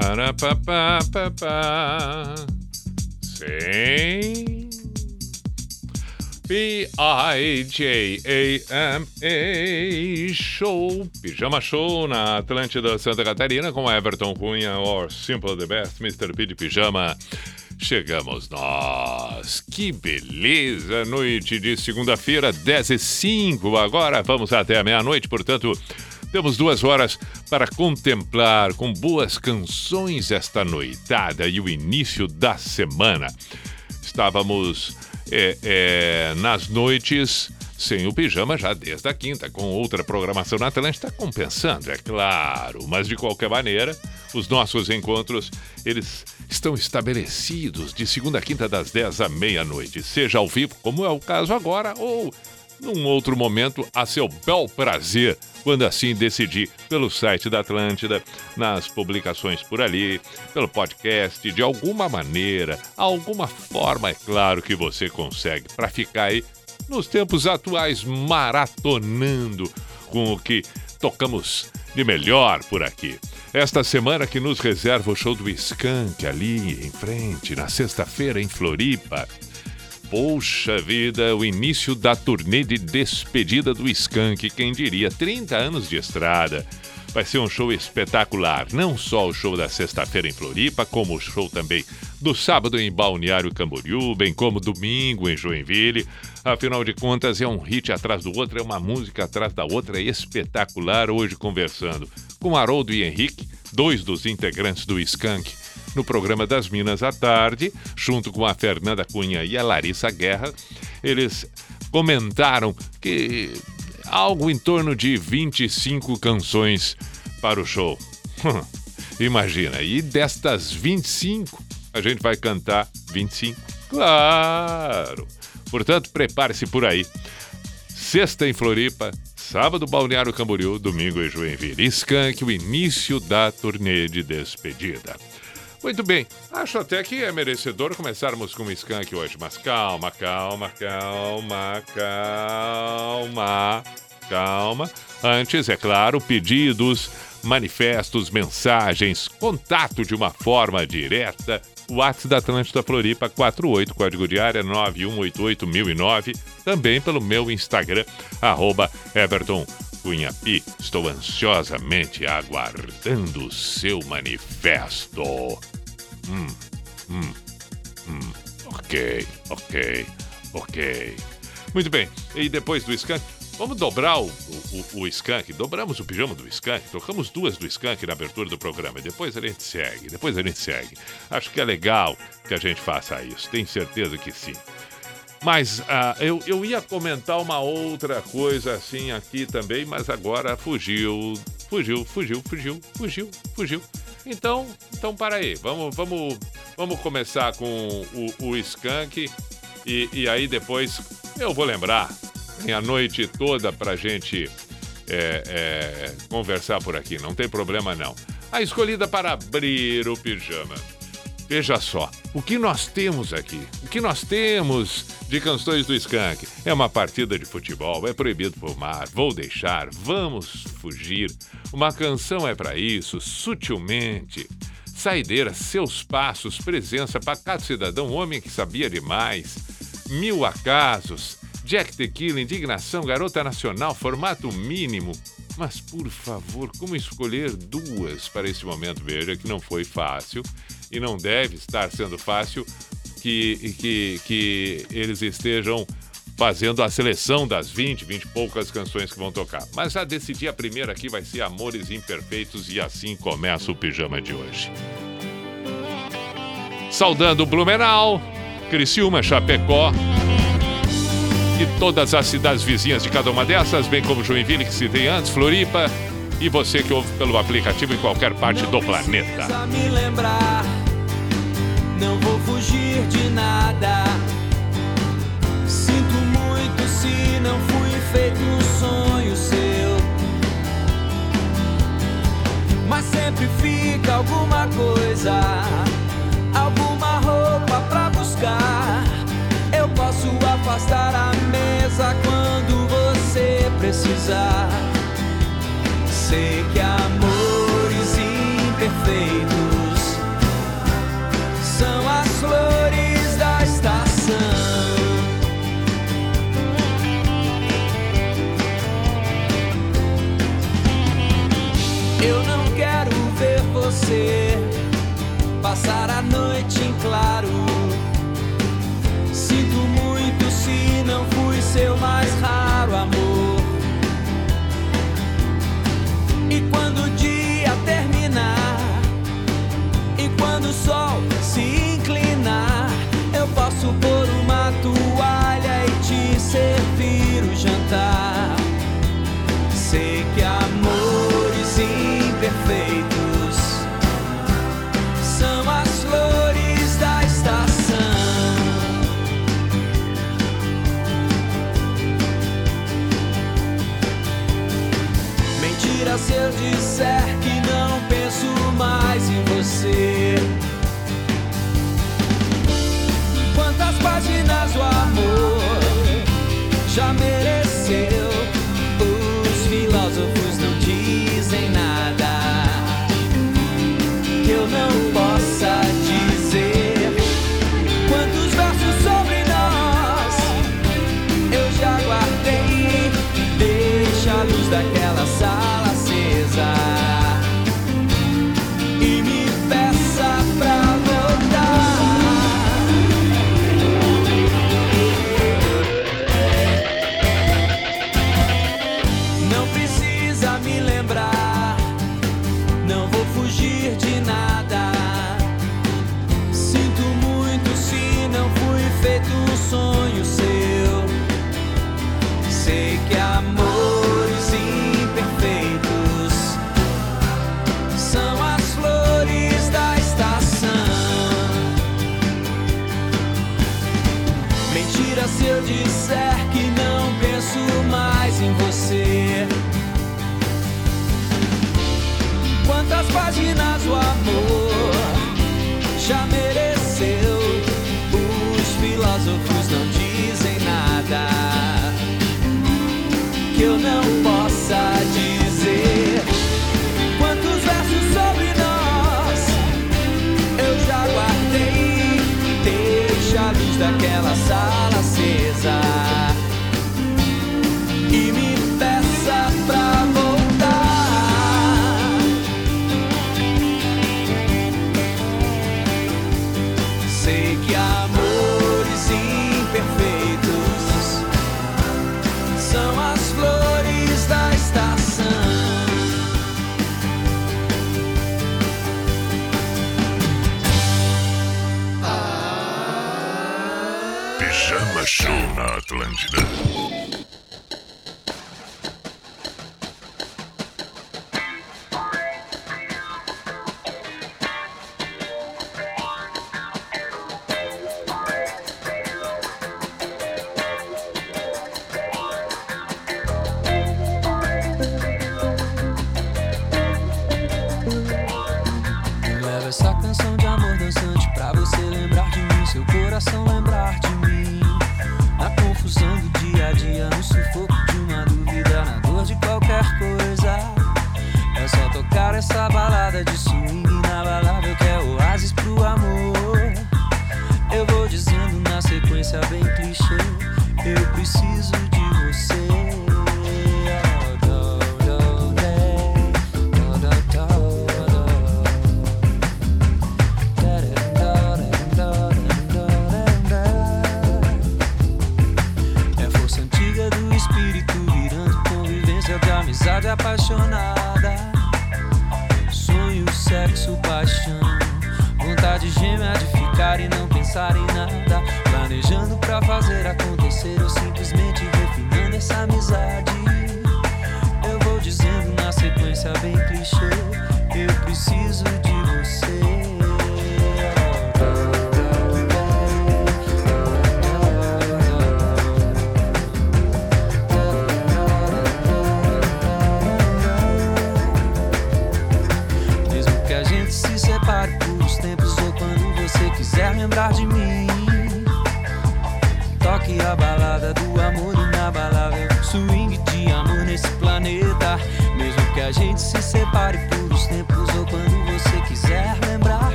Para, pa, pa, pa, pa. Sim. P-I-J-A-M-A Show, Pijama Show na Atlântida Santa Catarina com Everton Cunha, or Simple the Best, Mr. P de Pijama. Chegamos nós. Que beleza! Noite de segunda-feira, 10 e 05. Agora vamos até a meia-noite, portanto, temos duas horas para contemplar com boas canções esta noitada e o início da semana. Estávamos é, é, nas noites sem o pijama já desde a quinta, com outra programação na Atlântica, está compensando, é claro. Mas de qualquer maneira, os nossos encontros, eles estão estabelecidos de segunda a quinta das 10 à meia-noite, seja ao vivo, como é o caso agora, ou num outro momento, a seu bel prazer, quando assim decidir, pelo site da Atlântida, nas publicações por ali, pelo podcast, de alguma maneira, alguma forma, é claro que você consegue, para ficar aí nos tempos atuais maratonando com o que tocamos de melhor por aqui. Esta semana que nos reserva o show do Skank ali em frente, na sexta-feira em Floripa. Poxa vida, o início da turnê de despedida do Skank, quem diria, 30 anos de estrada. Vai ser um show espetacular, não só o show da sexta-feira em Floripa, como o show também do sábado em Balneário Camboriú, bem como domingo em Joinville. Afinal de contas, é um hit atrás do outro, é uma música atrás da outra, é espetacular. Hoje conversando com Haroldo e Henrique, dois dos integrantes do Skank, no programa das Minas à tarde, junto com a Fernanda Cunha e a Larissa Guerra. Eles comentaram que algo em torno de 25 canções para o show. Imagina, e destas 25, a gente vai cantar 25. Claro! Portanto, prepare-se por aí. Sexta em Floripa, sábado Balneário Camboriú, domingo em Joinville. Skank, o início da turnê de despedida. Muito bem, acho até que é merecedor começarmos com o Skank hoje, mas calma, calma, calma, calma, calma. Antes, é claro, pedidos, manifestos, mensagens, contato de uma forma direta. WhatsApp da Atlântida Floripa 48, código de área 9188009. Também pelo meu Instagram, arroba Everton Cunha Pi. Estou ansiosamente aguardando o seu manifesto. Hum, hum, hum. Ok, ok, ok. Muito bem, e depois do Skank, vamos dobrar o, o, o Skank. Dobramos o pijama do Skank, tocamos duas do Skank na abertura do programa. Depois a gente segue, depois a gente segue. Acho que é legal que a gente faça isso, tenho certeza que sim. Mas ah, eu, eu ia comentar uma outra coisa assim aqui também, mas agora fugiu, fugiu, fugiu, fugiu, fugiu, fugiu. Então, então para aí, vamos, vamos, vamos começar com o, o Skank e, e aí depois eu vou lembrar. Tem a noite toda pra gente é, é, conversar por aqui, não tem problema não. A escolhida para abrir o pijama. Veja só, o que nós temos aqui, o que nós temos de canções do Skank é uma partida de futebol, é proibido fumar, vou deixar, vamos fugir. Uma canção é para isso, sutilmente. Saideira, seus passos, presença, pacato cidadão, homem que sabia demais. Mil acasos, Jack Tequila, indignação, garota nacional, formato mínimo. Mas, por favor, como escolher duas para esse momento? Veja que não foi fácil e não deve estar sendo fácil que, que, que eles estejam fazendo a seleção das 20, 20 e poucas canções que vão tocar. Mas já decidi a primeira aqui vai ser Amores Imperfeitos e assim começa o pijama de hoje. Saudando Blumenau, Criciúma, Chapecó e todas as cidades vizinhas de cada uma dessas, bem como Joinville que citei antes, Floripa e você que ouve pelo aplicativo em qualquer parte Não do planeta. Me lembrar não vou fugir de nada. Sinto muito se não fui feito um sonho seu. Mas sempre fica alguma coisa, alguma roupa pra buscar. Eu posso afastar a mesa quando você precisar. Sei que amor. flores da estação. Eu não quero ver você passar a noite em claro. Sinto muito se não fui seu mais raro amor. E quando já mereço.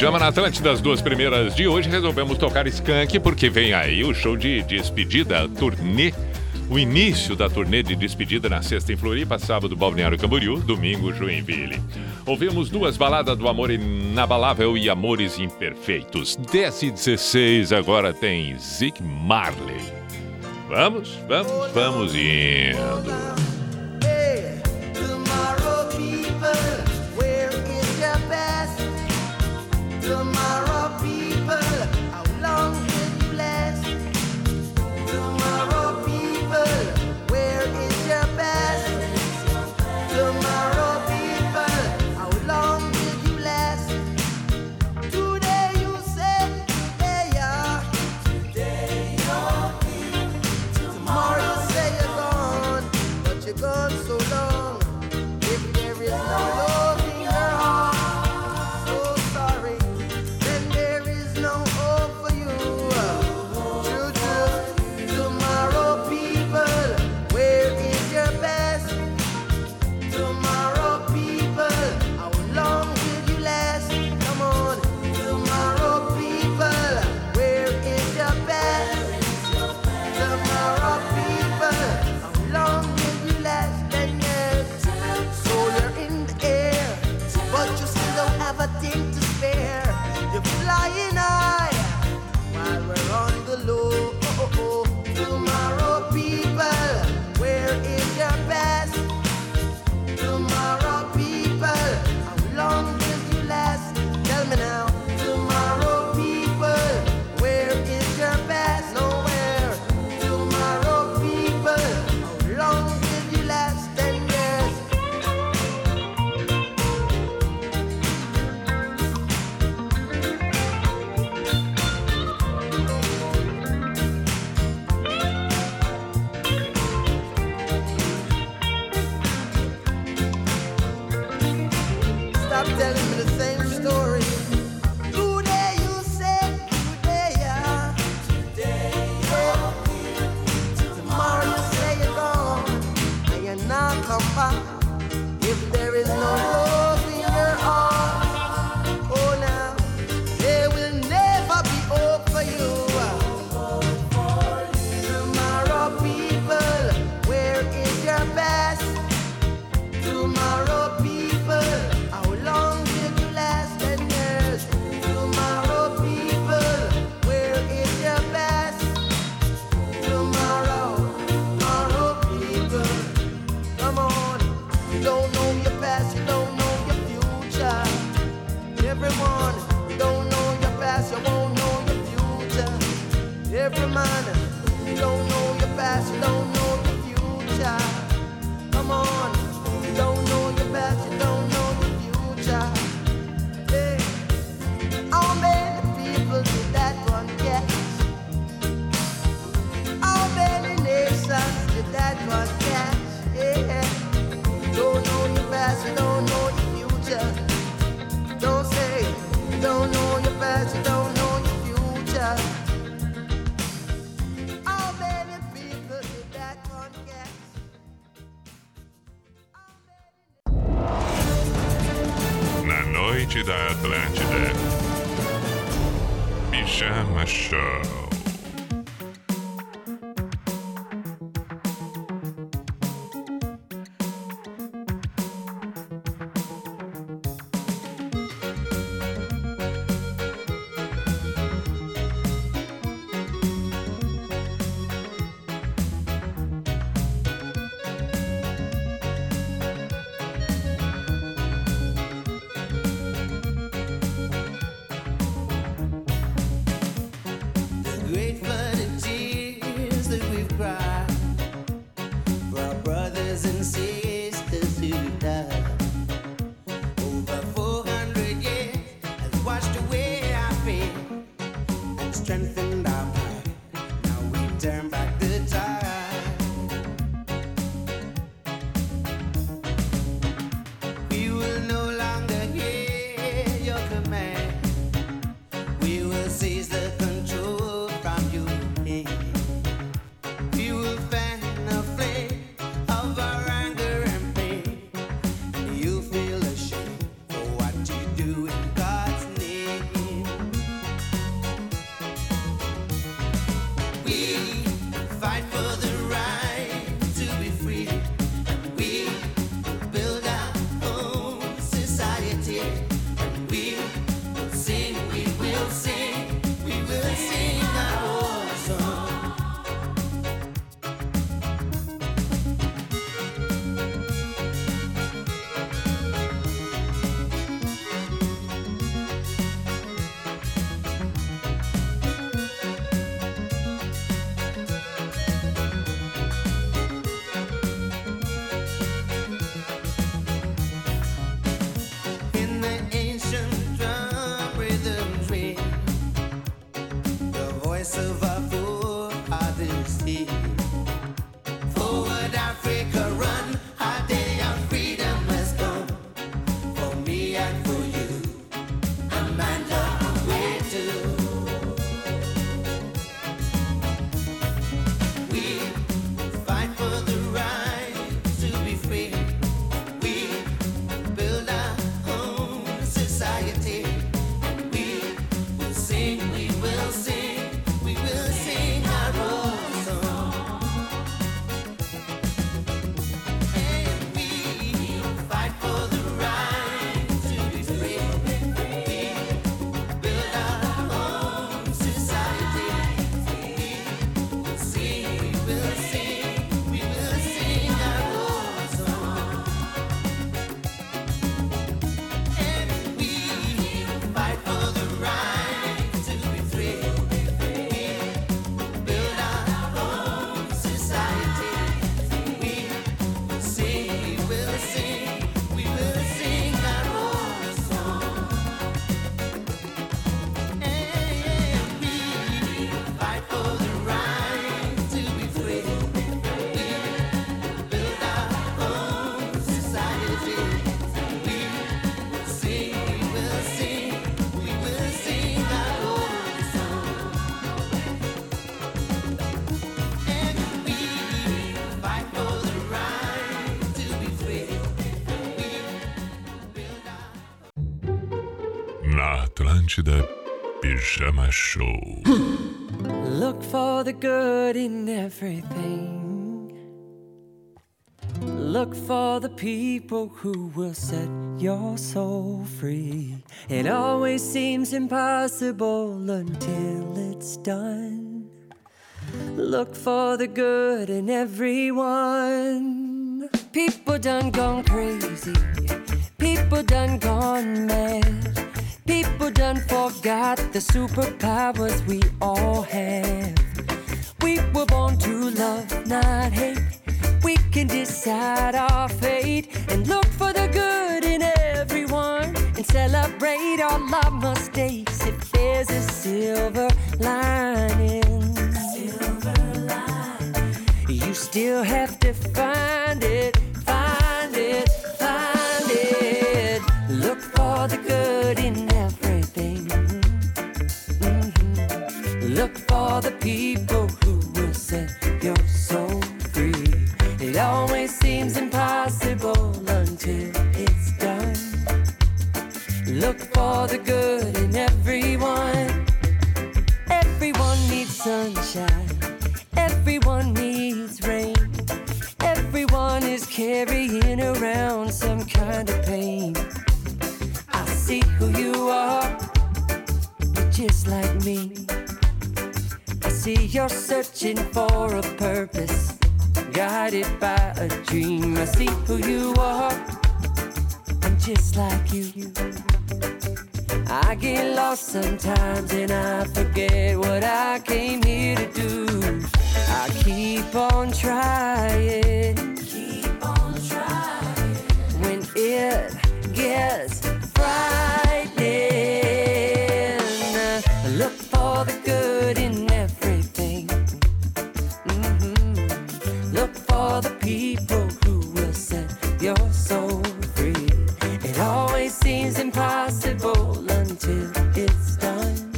Pijama na Atlântida, das duas primeiras de hoje, resolvemos tocar Skank, porque vem aí o show de despedida, turnê. O início da turnê de despedida na sexta em Floripa, sábado Balneário Camboriú, domingo Joinville. Ouvimos duas baladas do Amor Inabalável e Amores Imperfeitos. 10 e 16 agora tem Zig Marley. Vamos, vamos, vamos indo. every mind. Show. Pajama Show. Look for the good in everything. Look for the people who will set your soul free. It always seems impossible until it's done. Look for the good in everyone. People done gone crazy. People done gone mad. People done forgot the superpowers we all have. We were born to love, not hate. We can decide our fate and look for the good in everyone and celebrate all our mistakes if there's a silver lining. Silver lining. You still have to find it, find it, find it. Look for the good in Look for the people who will set your soul free. It always seems impossible until it's done. Look for the good in everyone. Everyone needs sunshine. Everyone needs rain. Everyone is carrying around some kind of pain. I see who you are. You're just like me. I see you're searching for a purpose, guided by a dream. I see who you are. I'm just like you. I get lost sometimes and I forget what I came here to do. I keep on trying. Keep on trying. When it gets frightening, look for the good in seems impossible until it's done.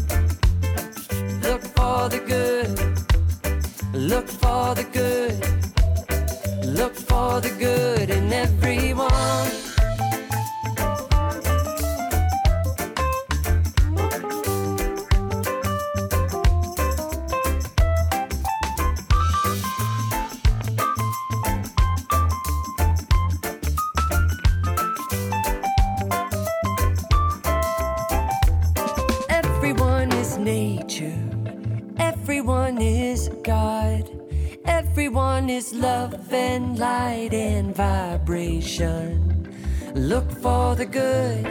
Look for the good. Look for the good. Look for the good in everyone. Everyone Look for the good.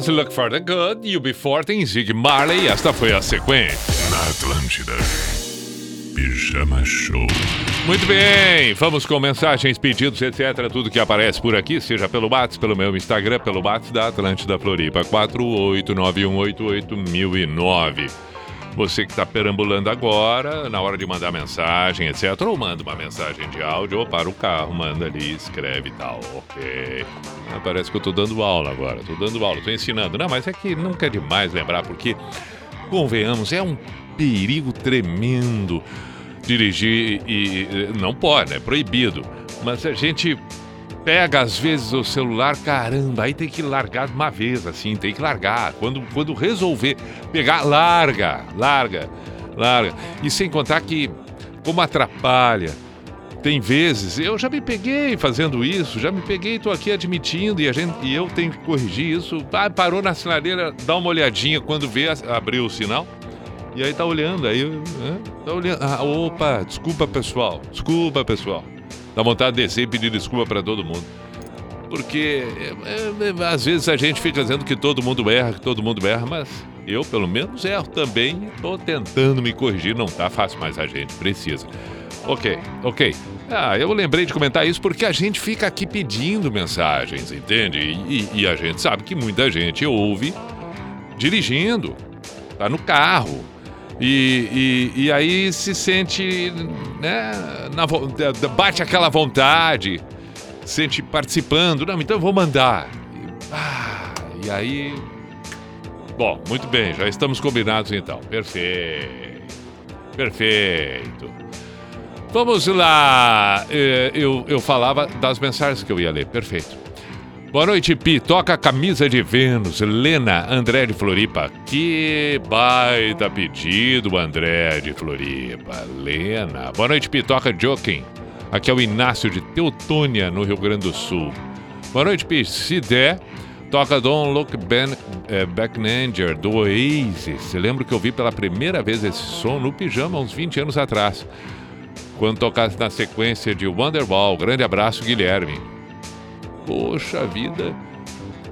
Mraz, Look for the Good, UB40 em Zig Marley. Esta foi a sequência. Na Atlântida. Pijama Show. Muito bem, vamos com mensagens, pedidos, etc. Tudo que aparece por aqui, seja pelo WhatsApp, pelo meu Instagram, pelo WhatsApp da Atlântida Floripa, 489188009. Você que está perambulando agora, na hora de mandar mensagem, etc. Ou manda uma mensagem de áudio ou para o carro, manda ali, escreve e tal. Ok. Ah, Parece que eu estou dando aula agora, estou dando aula, estou ensinando. Não, mas é que nunca é demais lembrar, porque, convenhamos, é um perigo tremendo dirigir e não pode, é proibido. Mas a gente pega às vezes o celular, caramba, aí tem que largar de uma vez, assim, tem que largar. Quando, quando resolver pegar, larga, larga, larga. E sem contar que, como atrapalha, tem vezes, eu já me peguei fazendo isso, já me peguei, tô aqui admitindo e, a gente, e eu tenho que corrigir isso. Ah, parou na sinaleira, dá uma olhadinha quando vê, abriu o sinal. E aí tá olhando, aí tá olhando. Ah, opa, desculpa pessoal, desculpa pessoal. Dá vontade de descer e pedir desculpa pra todo mundo. Porque é, é, às vezes a gente fica dizendo que todo mundo erra, que todo mundo erra, mas eu pelo menos erro também. Tô tentando me corrigir, não tá fácil, mas a gente precisa. Ok, ok. Ah, eu lembrei de comentar isso porque a gente fica aqui pedindo mensagens, entende? E, e a gente sabe que muita gente ouve dirigindo, tá no carro. E, e, e aí se sente, né, na bate aquela vontade, sente participando. Não, então eu vou mandar. E, ah, e aí. Bom, muito bem, já estamos combinados então. Perfeito. Perfeito. Vamos lá. Eh, Eu, eu falava das mensagens que eu ia ler. Perfeito. Boa noite, Pi. Toca a camisa de Vênus. Lena André de Floripa. Que baita pedido, André de Floripa. Lena. Boa noite, Pi. Toca Joking. Aqui é o Inácio de Teutônia, no Rio Grande do Sul. Boa noite, Pi. Se der, Toca Don't Look ben, é, Back Nanger, do Oasis. Lembro que eu vi pela primeira vez esse som no pijama uns 20 anos atrás. Quando tocasse na sequência de Wonderball. Grande abraço, Guilherme. Poxa vida.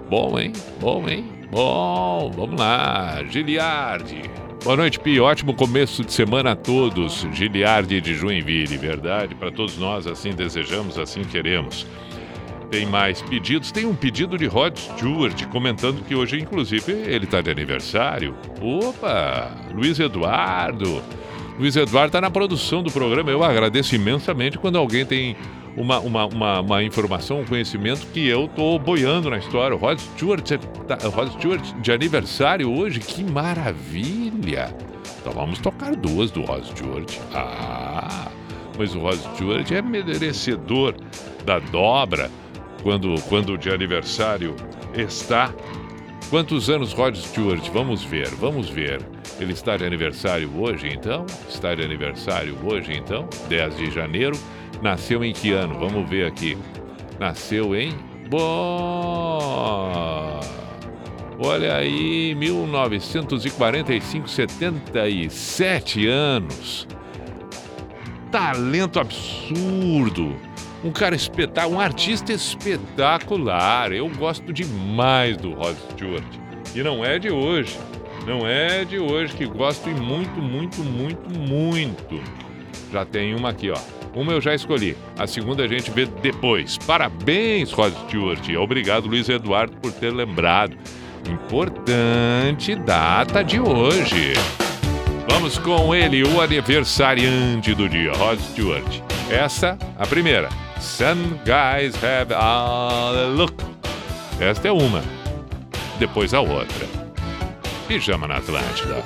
Bom, hein? Bom, hein? Bom, vamos lá. Giliardi. Boa noite, Pi. Ótimo começo de semana a todos. Giliardi de Joinville, verdade? Para todos nós, assim desejamos, assim queremos. Tem mais pedidos. Tem um pedido de Rod Stewart comentando que hoje, inclusive, ele está de aniversário. Opa! Luiz Eduardo. Luiz Eduardo está na produção do programa. Eu agradeço imensamente quando alguém tem uma, uma, uma, uma informação, um conhecimento que eu estou boiando na história. O Rod Stewart, tá, Rod Stewart de aniversário hoje, que maravilha! Então vamos tocar duas do Rod Stewart. Ah, mas o Rod Stewart é merecedor da dobra quando, quando de aniversário está. Quantos anos Rod Stewart? Vamos ver, vamos ver. Ele está de aniversário hoje, então? Está de aniversário hoje, então? 10 de janeiro. Nasceu em que ano? Vamos ver aqui. Nasceu em. Boa! Olha aí, 1945, 77 anos. Talento absurdo. Um cara espetacular, um artista espetacular. Eu gosto demais do Rod Stewart. E não é de hoje. Não é de hoje que gosto e muito, muito, muito, muito. Já tem uma aqui, ó. Uma eu já escolhi. A segunda a gente vê depois. Parabéns, Rod Stewart. Obrigado, Luiz Eduardo, por ter lembrado. Importante data de hoje. Vamos com ele, o aniversariante do dia, Rod Stewart. Essa, a primeira. Some guys have a look. Esta é uma. Depois a outra. Pijama na Atlântida.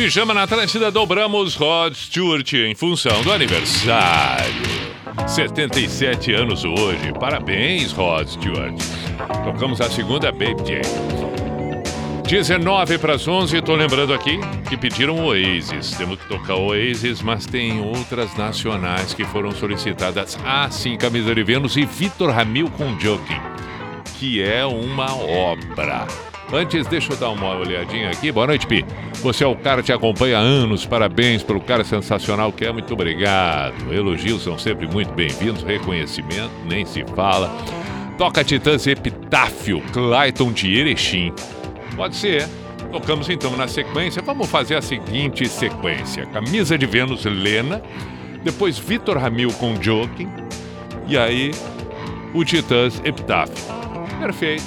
Pijama na Atlântida, dobramos Rod Stewart em função do aniversário. 77 anos hoje. Parabéns, Rod Stewart. Tocamos a segunda Baby Jane. 19 para as 11, tô lembrando aqui que pediram Oasis. Temos que tocar Oasis, mas tem outras nacionais que foram solicitadas. Ah, sim, Camisa de Vênus e Vitor Ramil com Joking. que é uma obra. Antes, deixa eu dar uma olhadinha aqui. Boa noite, Pi. Você é o cara que te acompanha há anos. Parabéns pelo cara sensacional que é. Muito obrigado. Elogios são sempre muito bem-vindos. Reconhecimento, nem se fala. Toca Titãs Epitáfio, Clayton de Erechim. Pode ser. Tocamos então na sequência. Vamos fazer a seguinte sequência: Camisa de Vênus, Lena. Depois Vitor Ramil com Joking. E aí, o Titãs Epitáfio. Perfeito.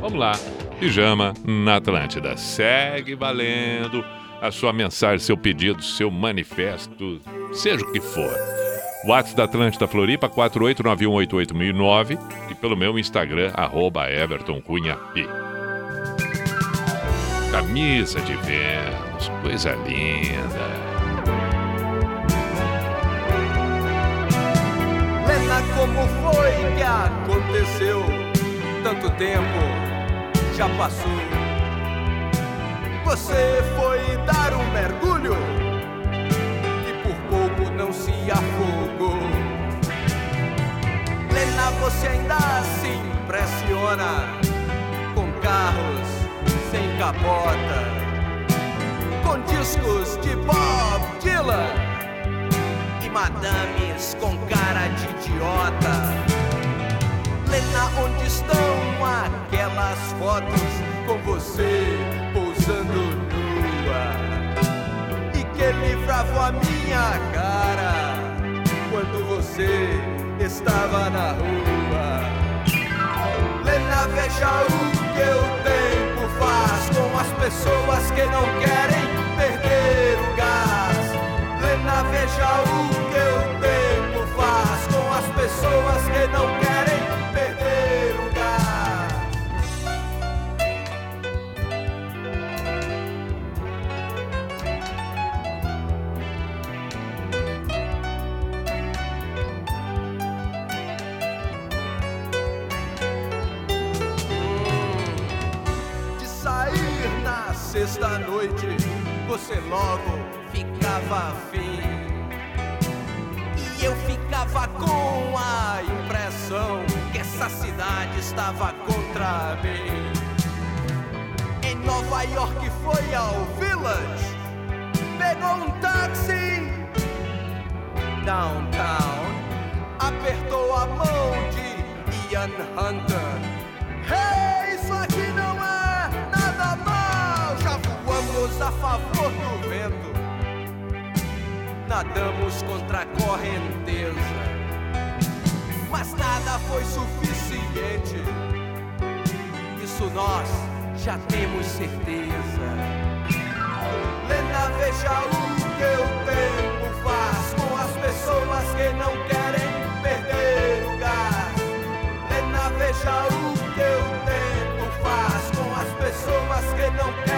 Vamos lá. Pijama na Atlântida. Segue valendo a sua mensagem, seu pedido, seu manifesto, seja o que for. WhatsApp da Atlântida Floripa, 489188009 e pelo meu Instagram, arroba Everton Cunha. Camisa de Vênus, coisa linda. Lena, como foi que aconteceu? Tanto tempo já passou. Você foi dar um mergulho e por pouco não se afogou. Lena, você ainda se impressiona com carros sem capota, com discos de Bob Dylan e madames com cara de idiota. Lena, onde estão aquelas fotos com você pousando nua? E que livravam a minha cara quando você estava na rua. Lena, veja o que o tempo faz com as pessoas que não querem perder o gás. Lena, veja o você logo ficava afim. E eu ficava com a impressão que essa cidade estava contra mim. Em Nova York foi ao Village, pegou um táxi downtown, apertou a mão de Ian Hunter. Hey, isso aqui não é voamos a favor do vento, nadamos contra a correnteza, mas nada foi suficiente. Isso nós já temos certeza. Lena, veja o que o tempo faz com as pessoas que não querem perder o gás. Veja o que o tempo faz com as pessoas que não querem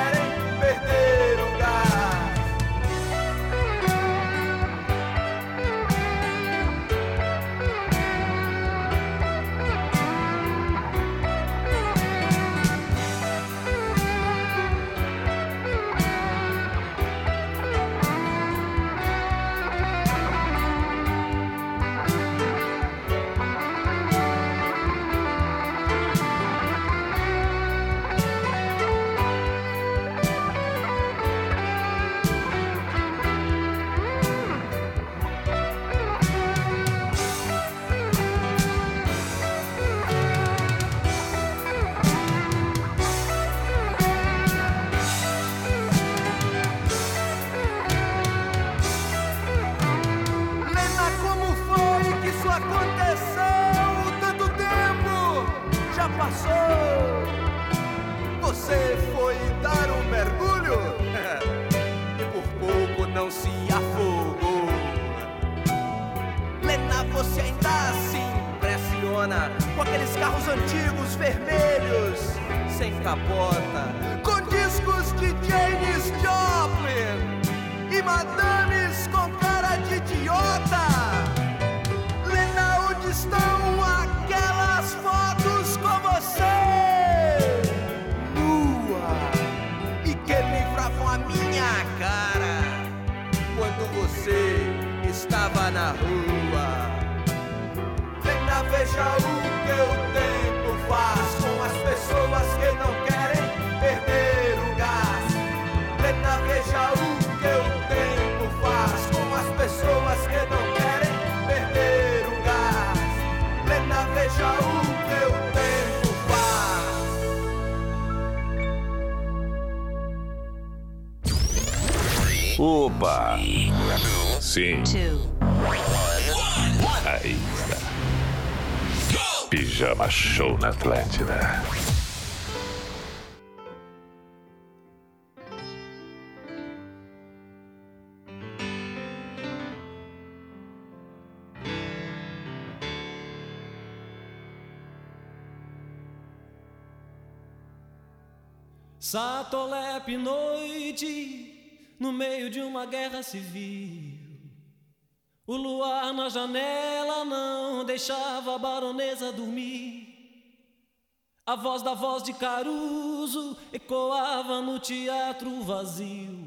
Pijama Show na Atlântida. Satolep noite, no meio de uma guerra civil. O luar na janela não deixava a baronesa dormir. A voz da voz de Caruso ecoava no teatro vazio.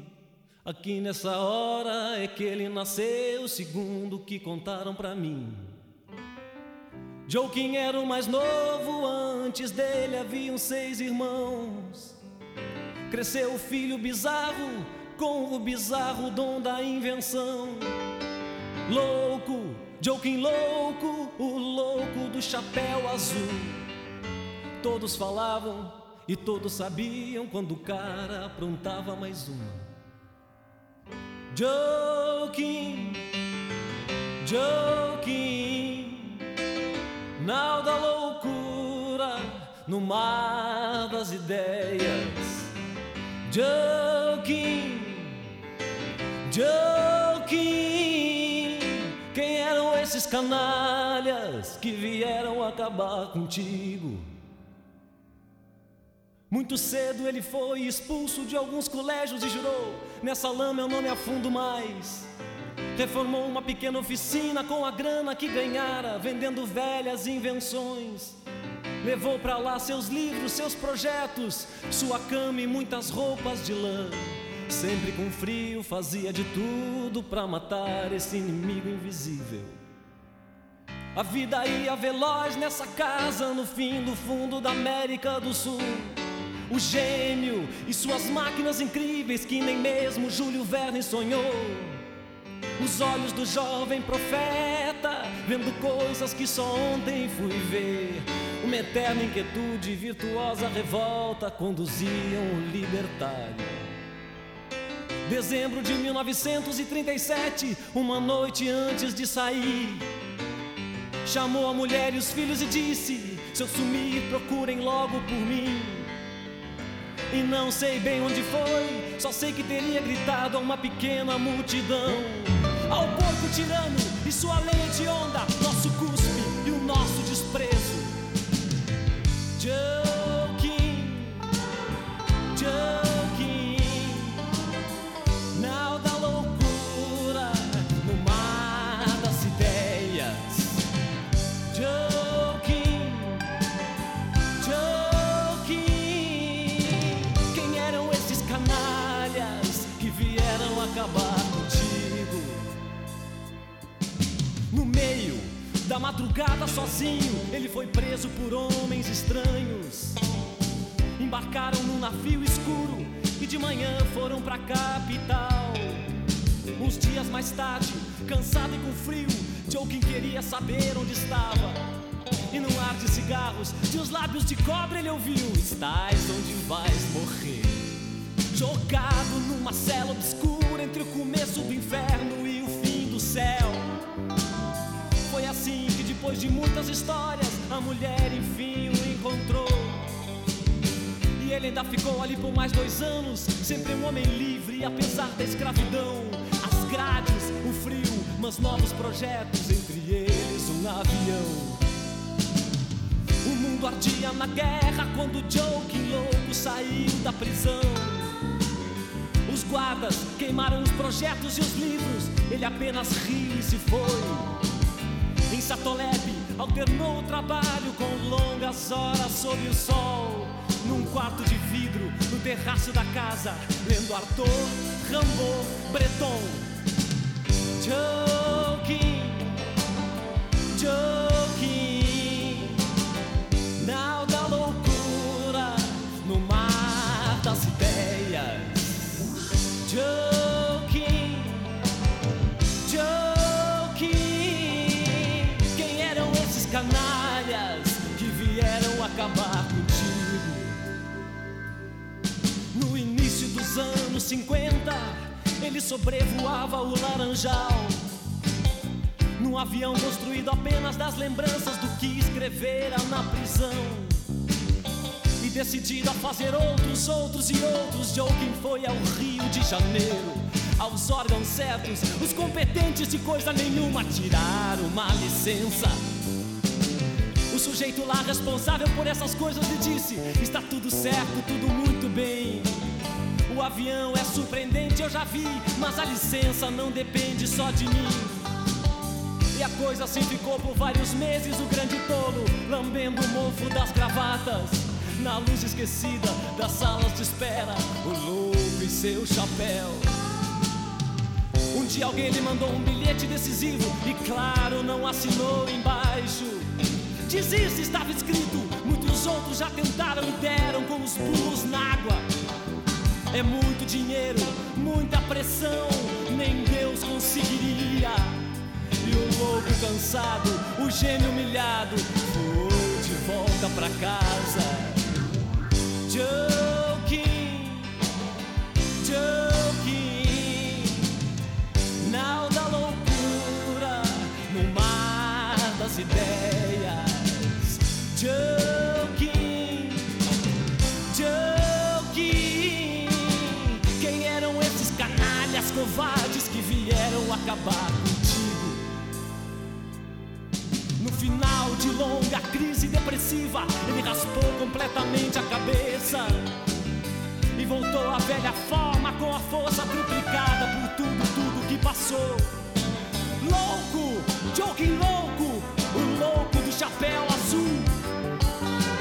Aqui nessa hora é que ele nasceu, segundo que contaram pra mim. Joaquim era o mais novo, antes dele haviam seis irmãos. Cresceu o filho bizarro, com o bizarro dom da invenção. Louco, Joaquim louco, o louco do chapéu azul. Todos falavam e todos sabiam quando o cara aprontava mais uma. Joaquim, Joaquim, nau da loucura no mar das ideias. Quem eram esses canalhas que vieram acabar contigo? Muito cedo ele foi expulso de alguns colégios e jurou: Nessa lama eu não me afundo mais. Reformou uma pequena oficina com a grana que ganhara, vendendo velhas invenções. Levou para lá seus livros, seus projetos, sua cama e muitas roupas de lã. Sempre com frio, fazia de tudo para matar esse inimigo invisível. A vida ia veloz nessa casa no fim do fundo da América do Sul. O gênio e suas máquinas incríveis que nem mesmo Júlio Verne sonhou. Os olhos do jovem profeta, vendo coisas que só ontem fui ver. Uma eterna inquietude virtuosa revolta conduziam o libertário. Dezembro de 1937, uma noite antes de sair, chamou a mulher e os filhos e disse: Se eu sumir, procurem logo por mim. E não sei bem onde foi, só sei que teria gritado a uma pequena multidão: Ao porco tirano e sua lei de onda, da madrugada sozinho, ele foi preso por homens estranhos. Embarcaram num navio escuro e de manhã foram pra capital. Uns dias mais tarde, cansado e com frio, Joaquim queria saber onde estava. E num ar de cigarros, de os lábios de cobra ele ouviu: Estás onde vais morrer. Jogado numa cela obscura entre o começo do inferno e o fim do céu. Assim que depois de muitas histórias a mulher enfim o encontrou. E ele ainda ficou ali por mais dois anos, sempre um homem livre, apesar da escravidão. As grades, o frio, mas novos projetos, entre eles um avião. O mundo ardia na guerra quando Joaquim louco saiu da prisão. Os guardas queimaram os projetos e os livros, ele apenas riu e se foi. Em Satolep, alternou o trabalho com longas horas sob o sol. Num quarto de vidro, no terraço da casa, lendo Arthur, Rimbaud, Breton. Joking, joking, anos 50, ele sobrevoava o laranjal. Num avião construído apenas das lembranças do que escrevera na prisão. E decidido a fazer outros, outros e outros, Joaquim foi ao Rio de Janeiro. Aos órgãos certos, os competentes de coisa nenhuma tiraram uma licença. O sujeito lá responsável por essas coisas lhe disse: Está tudo certo, tudo muito bem. O avião é surpreendente, eu já vi, mas a licença não depende só de mim. E a coisa assim ficou por vários meses, o grande tolo lambendo o mofo das gravatas. Na luz esquecida das salas de espera, o louco e seu chapéu. Um dia alguém lhe mandou um bilhete decisivo e, claro, não assinou embaixo. Desista estava escrito, muitos outros já tentaram e deram com os burros na água. É muito dinheiro, muita pressão, nem Deus conseguiria. E o louco cansado, o gênio humilhado, foi de volta pra casa. Joking, acabar contigo? No final de longa crise depressiva, ele raspou completamente a cabeça e voltou à velha forma com a força triplicada por tudo, tudo que passou. Louco, joking louco, o louco do chapéu azul.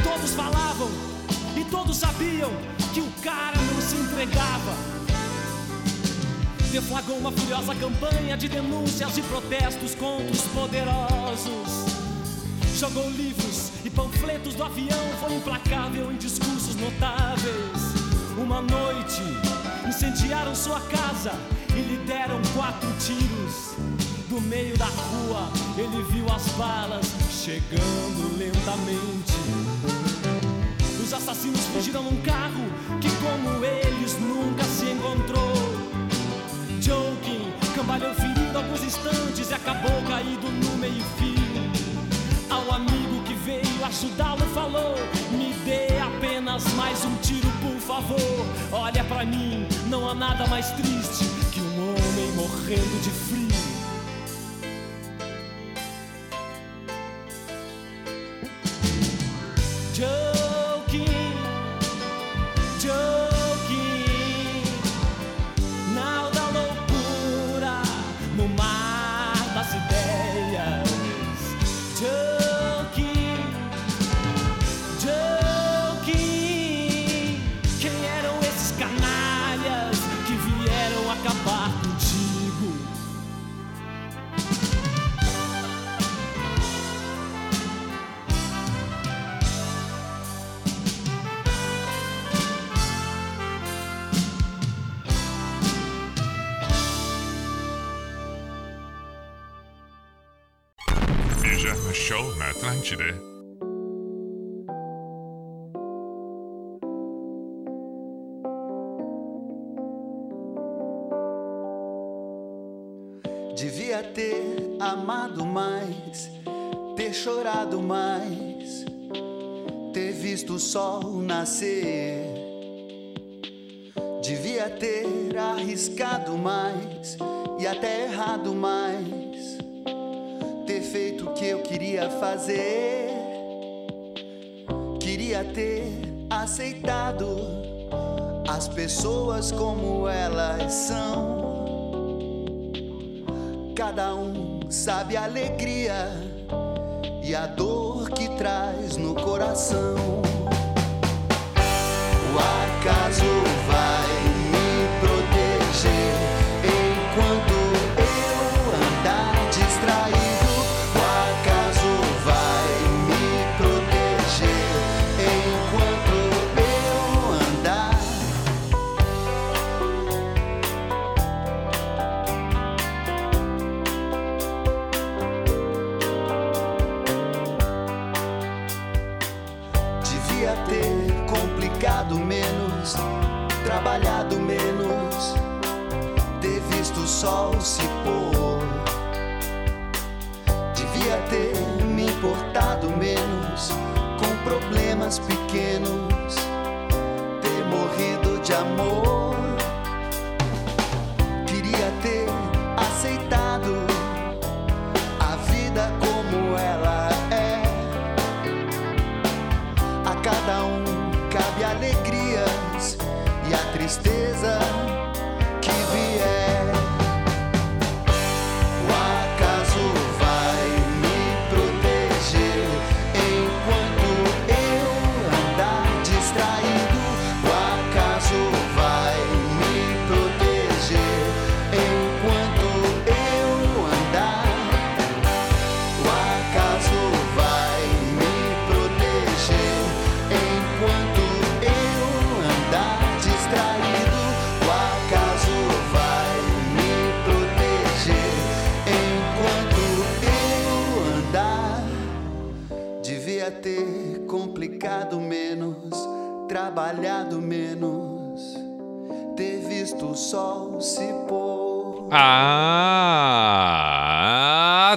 Todos falavam e todos sabiam que o cara não se entregava. Deflagrou uma furiosa campanha de denúncias e protestos contra os poderosos. Jogou livros e panfletos do avião, foi implacável em discursos notáveis. Uma noite, incendiaram sua casa e lhe deram quatro tiros. Do meio da rua, ele viu as balas chegando lentamente. Os assassinos fugiram num carro que, como eles, nunca se encontrou. Joking cambalhou ferido alguns instantes e acabou caído no meio-fio. Ao amigo que veio ajudá-lo, falou: Me dê apenas mais um tiro, por favor. Olha pra mim, não há nada mais triste que um homem morrendo de frio. Joking, na Atlântida. Devia ter amado mais, ter chorado mais, ter visto o sol nascer. Devia ter arriscado mais e até errado mais, feito o que eu queria fazer. Queria ter aceitado as pessoas como elas são. Cada um sabe a alegria e a dor que traz no coração. O acaso vai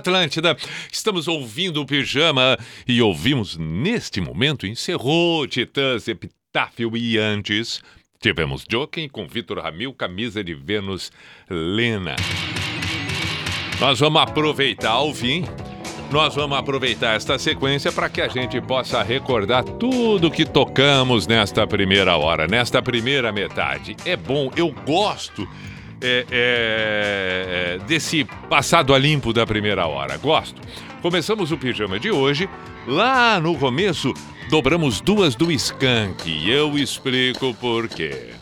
Atlântida, estamos ouvindo o Pijama e ouvimos neste momento, encerrou Titãs, Epitáfio e antes tivemos Joking com Vitor Ramil, Camisa de Vênus, Lena. Nós vamos aproveitar o fim, nós vamos aproveitar esta sequência para que a gente possa recordar tudo que tocamos nesta primeira hora, nesta primeira metade. É bom, eu gosto é, é, desse passado a limpo da primeira hora. Gosto. Começamos o pijama de hoje. Lá no começo, dobramos duas do Skank. E eu explico por quê.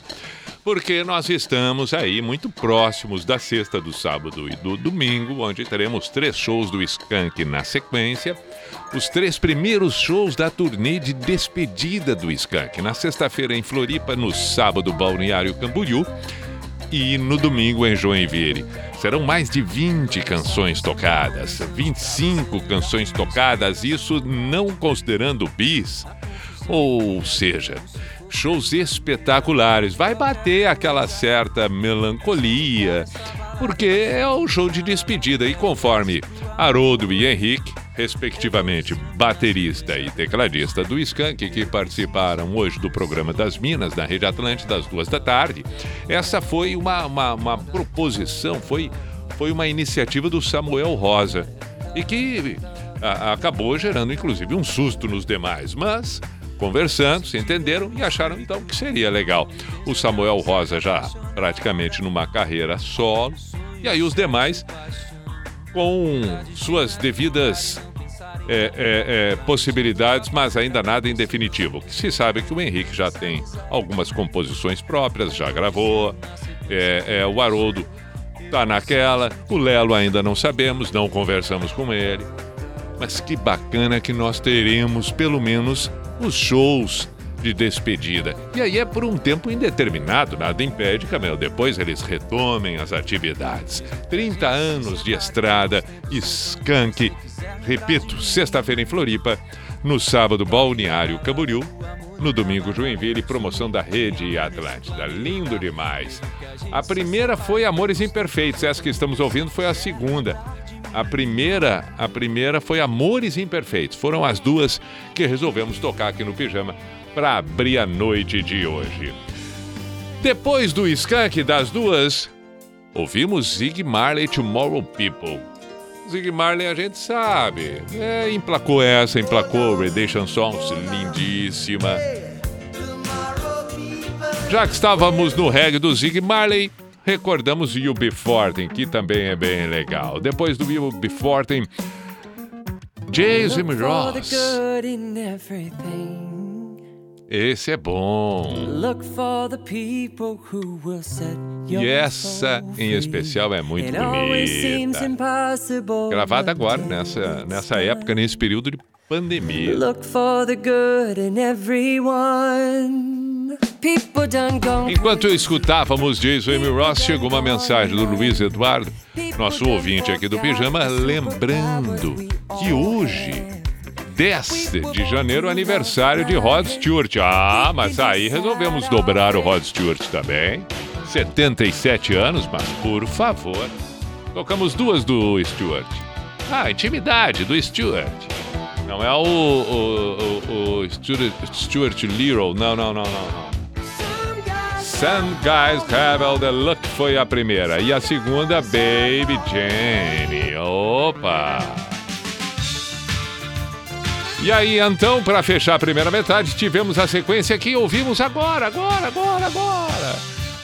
Porque nós estamos aí muito próximos da sexta, do sábado e do domingo, onde teremos três shows do Skank na sequência. Os três primeiros shows da turnê de despedida do Skank. Na sexta-feira em Floripa, no sábado, Balneário Camboriú e no domingo em Joinville. Serão mais de 20 canções tocadas, 25 canções tocadas, isso não considerando bis. Ou seja, shows espetaculares. Vai bater aquela certa melancolia, porque é o show de despedida e conforme Haroldo e Henrique, respectivamente baterista e tecladista do Skank, que participaram hoje do programa das Minas na Rede Atlântida às duas da tarde, essa foi uma, uma, uma proposição, foi, foi uma iniciativa do Samuel Rosa e que a- acabou gerando inclusive um susto nos demais, mas conversando, se entenderam e acharam então que seria legal. O Samuel Rosa já praticamente numa carreira solo, e aí os demais com suas devidas é, é, é, possibilidades, mas ainda nada em definitivo. Se sabe que o Henrique já tem algumas composições próprias, já gravou, é, é, o Haroldo tá naquela, o Lelo ainda não sabemos, não conversamos com ele. Mas que bacana que nós teremos pelo menos os shows de despedida. E aí é por um tempo indeterminado, nada impede ou depois eles retomem as atividades. 30 anos de estrada, Skank. Repito, sexta-feira em Floripa, no sábado Balneário Camboriú, no domingo Joinville, promoção da Rede Atlântida. Lindo demais. A primeira foi Amores Imperfeitos, essa que estamos ouvindo foi a segunda. A primeira, a primeira foi Amores Imperfeitos. Foram as duas que resolvemos tocar aqui no pijama para abrir a noite de hoje. Depois do Skank das duas, ouvimos Zig Marley Tomorrow People. Zig Marley a gente sabe. É, emplacou essa, emplacou Redemption Songs, lindíssima. Já que estávamos no reggae do Zig Marley, recordamos You Fortin, que também é bem legal. Depois do You Fortin, Jason Ross. Esse é bom. Look for the people who will set your E essa, em especial, é muito bonita. Gravada agora, nessa, nessa época, nesse período de pandemia. Look for the good in everyone. Enquanto escutávamos Jason M. Ross, chegou uma mensagem do Luiz Eduardo, nosso ouvinte aqui do Pijama, lembrando que hoje, 10 de janeiro, aniversário de Rod Stewart. Ah, mas aí resolvemos dobrar o Rod Stewart também. 77 anos, mas por favor. Tocamos duas do Stuart. Ah, Intimidade, do Stuart. Não é o, o, o, o Stuart, Stuart não, não, não, não, não. Some Guys Have All The Look foi a primeira. E a segunda, Baby Jane. Opa! E aí, então, para fechar a primeira metade, tivemos a sequência que ouvimos agora, agora, agora, agora.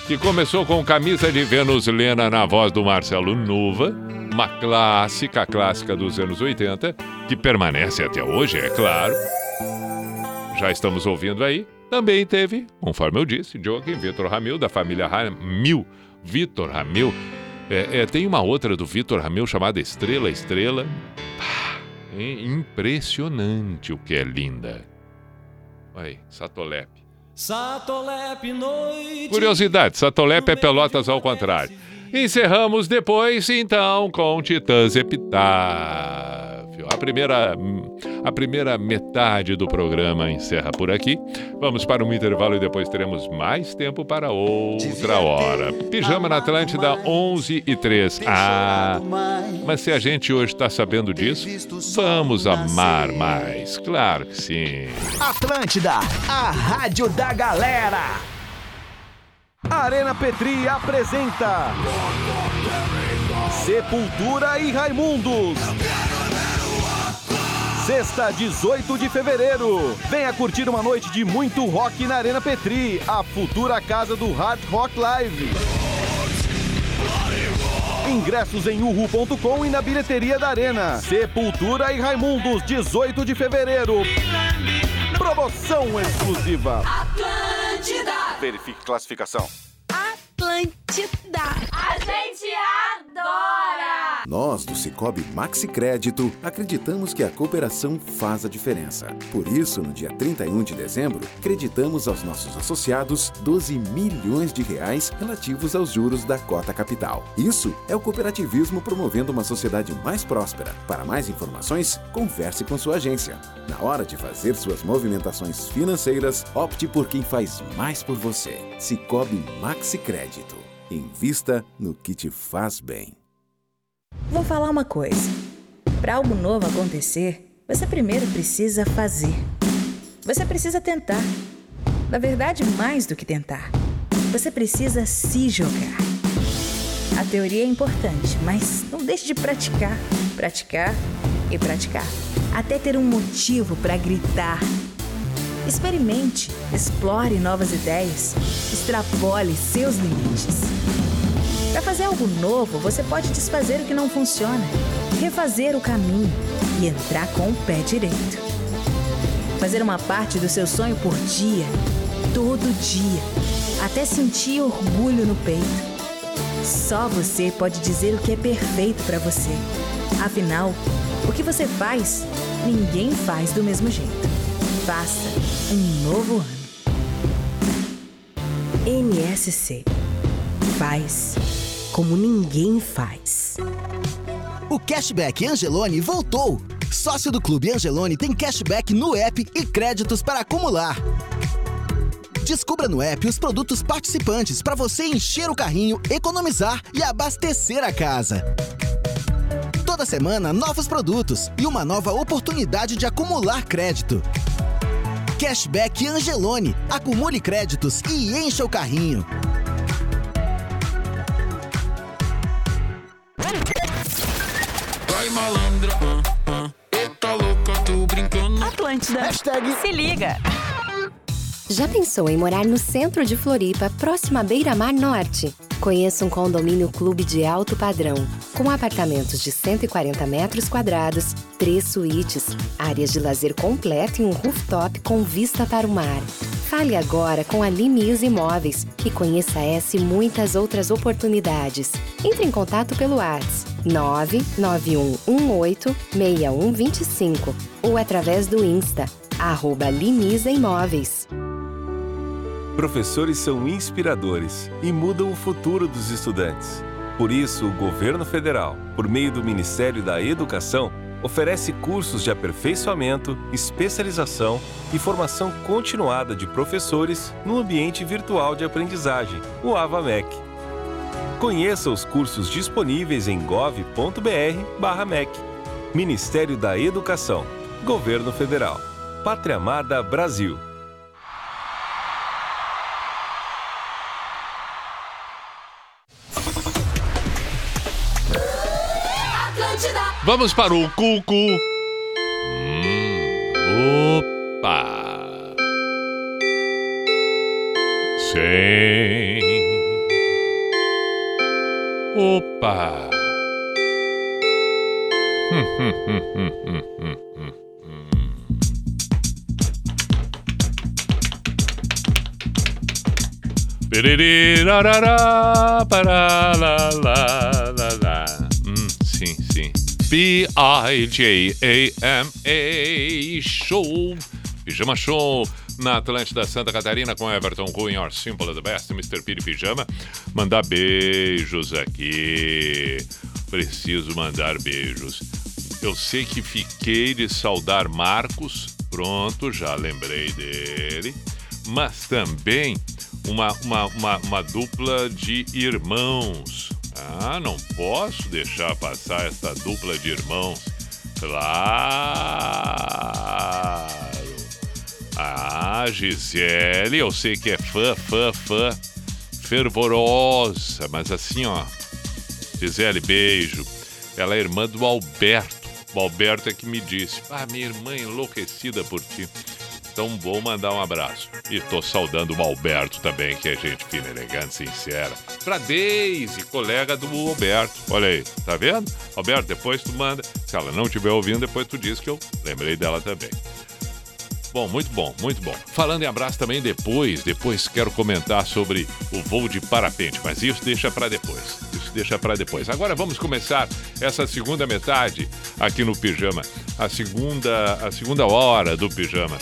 Que começou com Camisa de Vênus Lena na voz do Marcelo Nuva, uma clássica, clássica dos anos 80, que permanece até hoje, é claro. Já estamos ouvindo aí. Também teve, conforme eu disse, Joaquim Vitor Ramil, da família Ramil. Vitor Ramil. É, é, tem uma outra do Vitor Ramil chamada Estrela Estrela. É impressionante o que é linda. Aí, Satolep. Satolep noite. Curiosidade, Satolep é Pelotas ao contrário. Encerramos depois, então, com Titãs Epitáfio. A primeira, a primeira metade do programa encerra por aqui. Vamos para um intervalo e depois teremos mais tempo para outra hora. Pijama na Atlântida, 11 e 3. Ah, mas se a gente hoje está sabendo disso, vamos amar mais. Claro que sim. Atlântida, a rádio da galera. Arena Petri apresenta Sepultura e Raimundos. Sexta, 18 de fevereiro. Venha curtir uma noite de muito rock na Arena Petri, a futura casa do Hard Rock Live. Ingressos em uhu.com e na bilheteria da Arena. Sepultura e Raimundos, 18 de fevereiro. Promoção exclusiva. Atlântida! Verifique classificação. Atlântida! A gente adora! Nós, do Cicobi Maxi Crédito, acreditamos que a cooperação faz a diferença. Por isso, no dia 31 de dezembro, creditamos aos nossos associados 12 milhões de reais relativos aos juros da cota capital. Isso é o cooperativismo promovendo uma sociedade mais próspera. Para mais informações, converse com sua agência. Na hora de fazer suas movimentações financeiras, opte por quem faz mais por você. Cicobi Maxi Crédito. Invista no que te faz bem. Vou falar uma coisa. Para algo novo acontecer, você primeiro precisa fazer. Você precisa tentar. Na verdade, mais do que tentar. Você precisa se jogar. A teoria é importante, mas não deixe de praticar, praticar e praticar, até ter um motivo para gritar. Experimente, explore novas ideias, extrapole seus limites. Para fazer algo novo, você pode desfazer o que não funciona, refazer o caminho e entrar com o pé direito. Fazer uma parte do seu sonho por dia, todo dia, até sentir orgulho no peito. Só você pode dizer o que é perfeito para você. Afinal, o que você faz, ninguém faz do mesmo jeito. Faça um novo ano. NSC faz como ninguém faz. O Cashback Angelone voltou! Sócio do Clube Angelone tem cashback no app e créditos para acumular. Descubra no app os produtos participantes para você encher o carrinho, economizar e abastecer a casa. Toda semana, novos produtos e uma nova oportunidade de acumular crédito. Cashback Angelone. Acumule créditos e encha o carrinho. Malandra, ah, ah. Eita louca, tô brincando. Atlântida. Hashtag Se liga. Já pensou em morar no centro de Floripa, próximo à Beira-Mar Norte? Conheça um condomínio clube de alto padrão, com apartamentos de 140 metros quadrados, três suítes, áreas de lazer completo e um rooftop com vista para o mar. Fale agora com a Limis Imóveis e conheça essa e muitas outras oportunidades. Entre em contato pelo WhatsApp 991186125 ou através do Insta, arroba Limisa Imóveis. Professores são inspiradores e mudam o futuro dos estudantes. Por isso, o governo federal, por meio do Ministério da Educação, oferece cursos de aperfeiçoamento, especialização e formação continuada de professores no ambiente virtual de aprendizagem, o AvaMec. Conheça os cursos disponíveis em gov.br/mec. Ministério da Educação, Governo Federal, Pátria Amada Brasil. Vamos para o Cucu. Hum, opa. Sim. Opa. Hum, hum, hum, hum. Pirirarará, pará, lá, lá, lá, lá. Hum, sim, sim. P-I-J-A-M-A Show. Pijama Show na Atlântida Santa Catarina com Everton Cunha, Your Simple the Best, Mr. Piri Pijama. Mandar beijos aqui. Preciso mandar beijos. Eu sei que fiquei de saudar Marcos. Pronto, já lembrei dele. Mas também uma, uma, uma, uma dupla de irmãos. Ah, não posso deixar passar essa dupla de irmãos. Claro. Ah, Gisele, eu sei que é fã, fã, fã, fervorosa, mas assim, ó. Gisele, beijo. Ela é irmã do Alberto. O Alberto é que me disse: Ah, minha irmã é enlouquecida por ti. Então vou mandar um abraço. E tô saudando o Alberto também, que é gente fina, elegante, sincera. Pra Deise, colega do Alberto. Olha aí, tá vendo? Alberto, depois tu manda. Se ela não estiver ouvindo, depois tu diz que eu lembrei dela também. Bom, muito bom, muito bom. Falando em abraço também depois, depois quero comentar sobre o voo de parapente, mas isso deixa para depois. Isso deixa para depois. Agora vamos começar essa segunda metade aqui no pijama, a segunda, a segunda hora do pijama.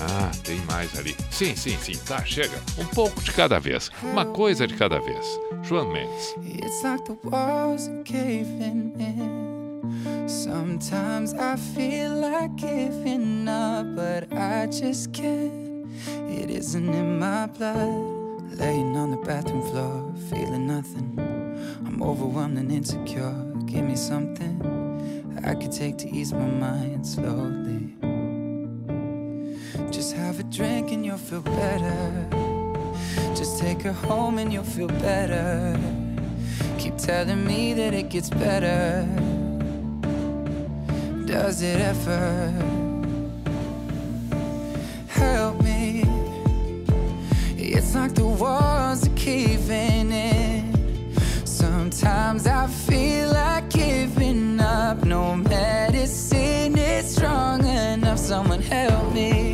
Ah, tem mais ali. Sim, sim, sim. Tá, chega. Um pouco de cada vez. Uma coisa de cada vez. João Mendes. It's like the walls are caving in. Sometimes I feel like giving up, but I just can't. It isn't in my blood. Laying on the bathroom floor, feeling nothing. I'm overwhelmed and insecure. Give me something I could take to ease my mind slowly. Just have a drink and you'll feel better. Just take her home and you'll feel better. Keep telling me that it gets better. Does it ever? Help me. It's like the walls are caving in. Sometimes I feel like giving up. No medicine is strong enough. Someone help me.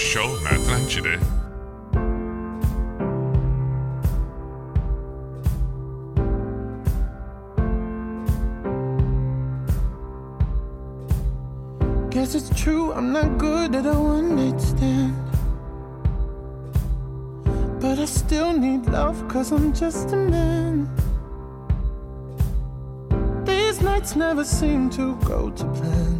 Show na Atlântida. Guess it's true, I'm not good at a one night stand. But I still need love, cause I'm just a man. These nights never seem to go to plan.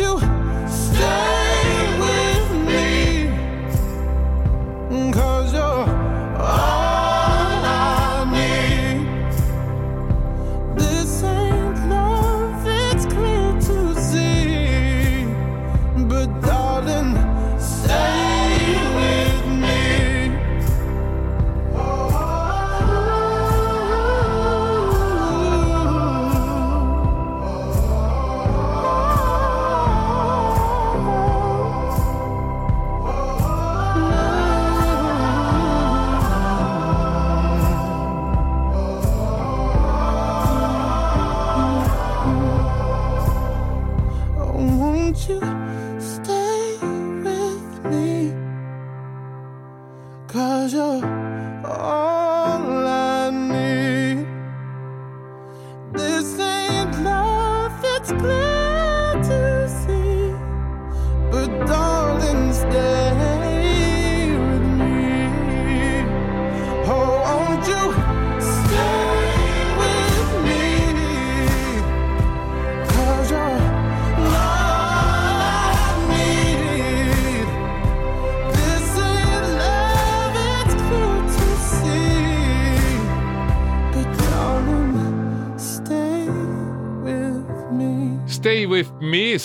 you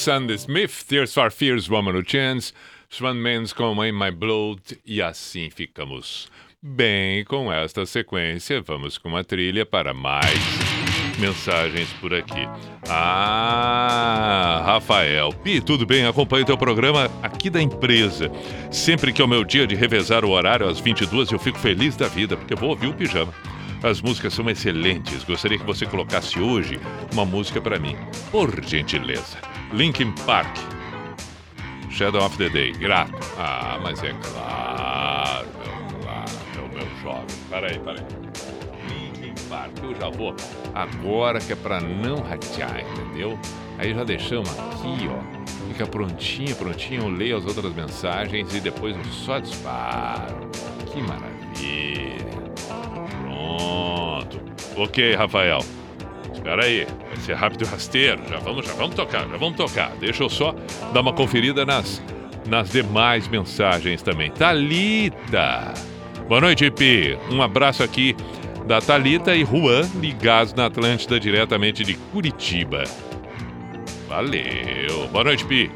Sandy Smith, Tears for Fears, Woman No Chance, Swan Men's com In My Blood, e assim ficamos. Bem, com esta sequência, vamos com uma trilha para mais mensagens por aqui. Ah, Rafael. Pi, tudo bem? Acompanho teu programa aqui da empresa. Sempre que é o meu dia de revezar o horário às 22, eu fico feliz da vida, porque vou ouvir o pijama. As músicas são excelentes. Gostaria que você colocasse hoje uma música para mim. Por gentileza. Linkin Park. Shadow of the Day. Grato. Ah, mas é claro, meu, claro, meu, jovem. Peraí, peraí. Linkin Park. Eu já vou agora que é para não ratear, entendeu? Aí já deixamos aqui, ó. Fica prontinho, prontinho. Eu leio as outras mensagens e depois eu só disparo. Que maravilha. Pronto. Ok, Rafael. Espera aí, vai ser rápido e rasteiro. Já vamos, já vamos tocar, já vamos tocar. Deixa eu só dar uma conferida nas, nas demais mensagens também. Talita. Boa noite, Pi. Um abraço aqui da Talita e Juan, ligados na Atlântida diretamente de Curitiba. Valeu. Boa noite, Pi.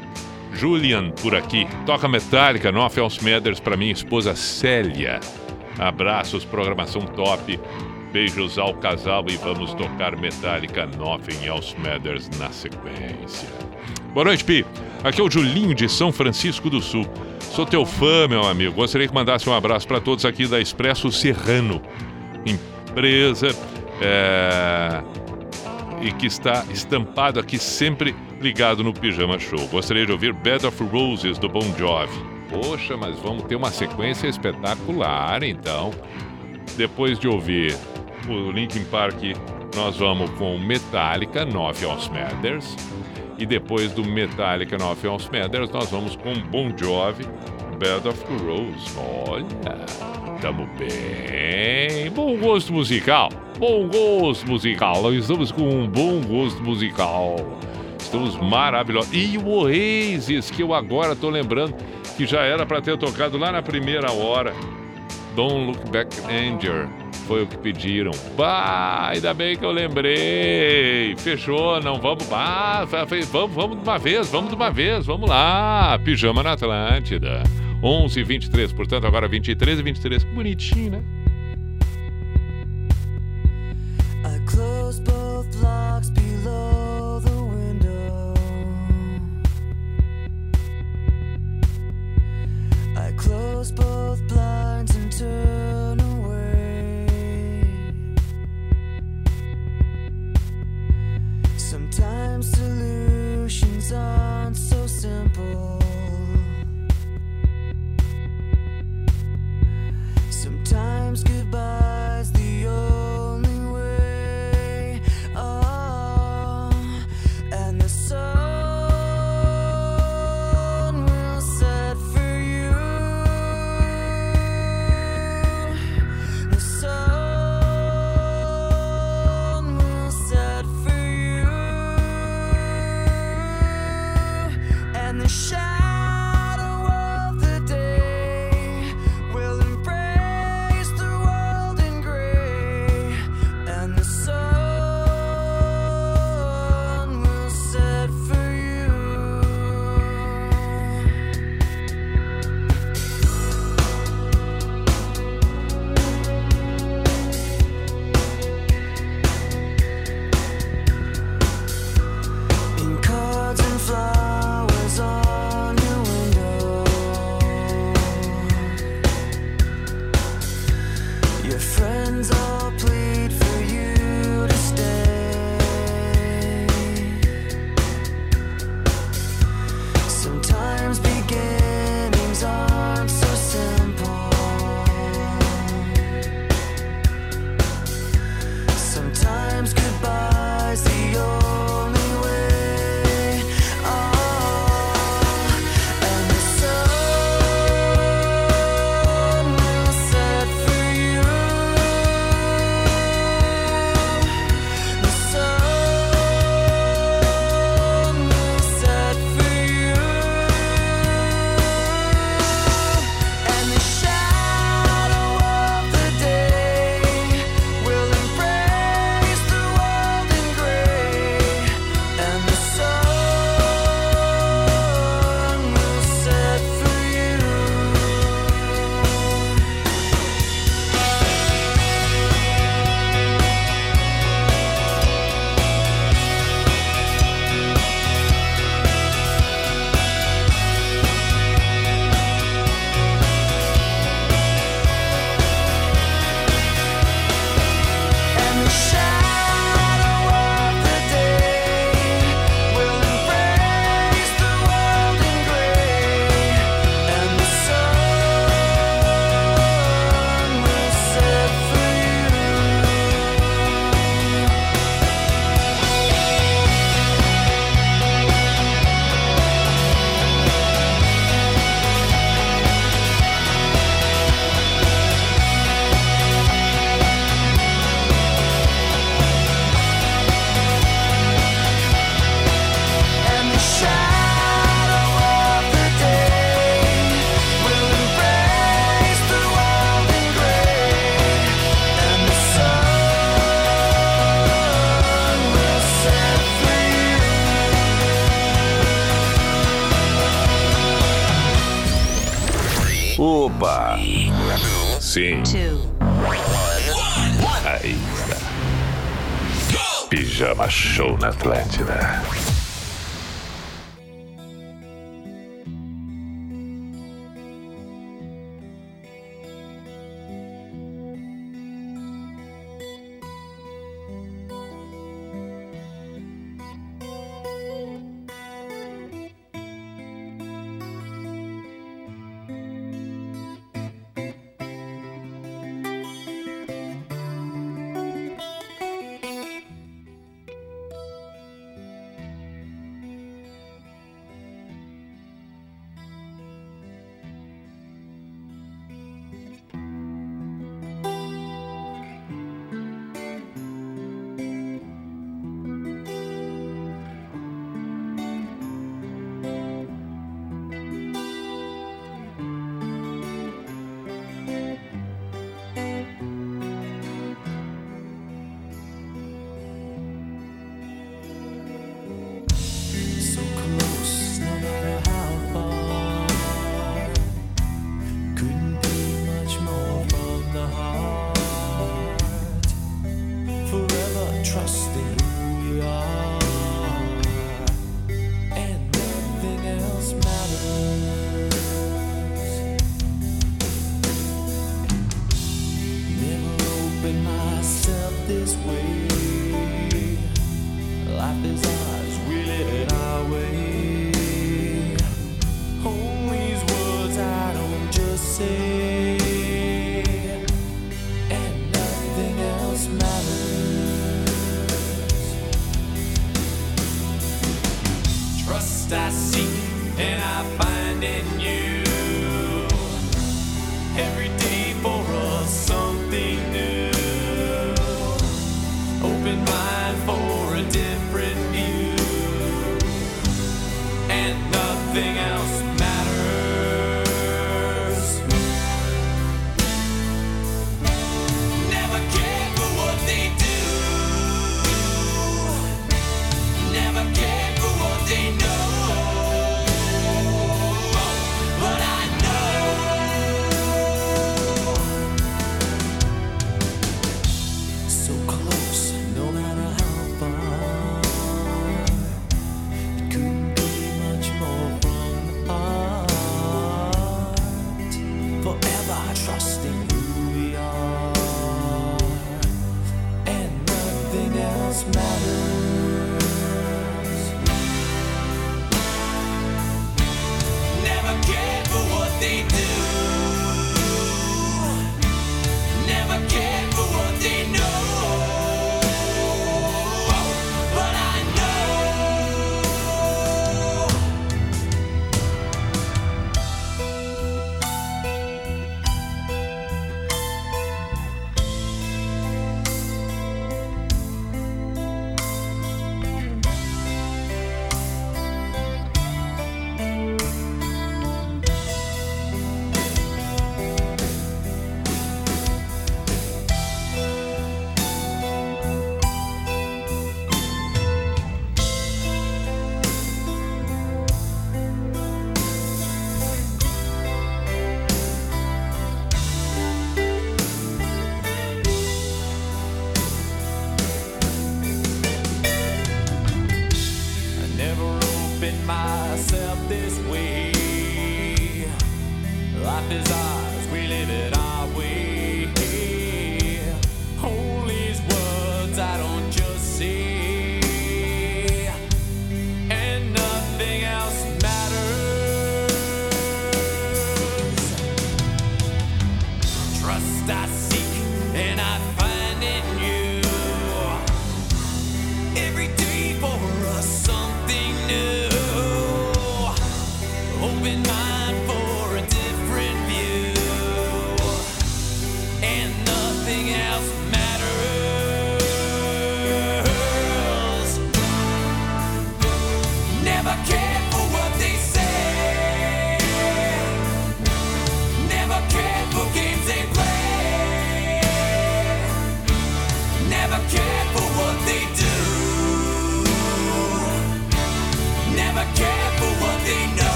Julian por aqui. Toca Metallica, no Matters para minha esposa Célia. Abraços, programação top. Beijos ao casal e vamos tocar Metallica Nothing Else Matters na sequência. Boa noite, Pi. Aqui é o Julinho de São Francisco do Sul. Sou teu fã, meu amigo. Gostaria que mandasse um abraço para todos aqui da Expresso Serrano, empresa é, e que está estampado aqui sempre ligado no Pijama Show. Gostaria de ouvir Bed of Roses do Bon Jovi. Poxa, mas vamos ter uma sequência espetacular, então. Depois de ouvir o Linkin Park, nós vamos com Metallica, Nove Aos Matters. E depois do Metallica, Nove Aos Matters, nós vamos com Bon Jovi, Bed of the Rose. Olha, tamo bem. Bom gosto musical. Bom gosto musical. Estamos com um bom gosto musical. Estamos maravilhosos. E o Oasis, que eu agora tô lembrando que já era para ter tocado lá na primeira hora Don't Look Back Anger. Foi o que pediram. Bah, ainda bem que eu lembrei. Fechou, não vamos. Bah, vamos, vamos de uma vez, vamos de uma vez, vamos lá. Pijama na Atlântida. 11 e 23, portanto, agora 23 e 23. Bonitinho, né? I close both locks below. close both blinds and turn away. Sometimes solutions aren't so simple. Sometimes goodbye's the only.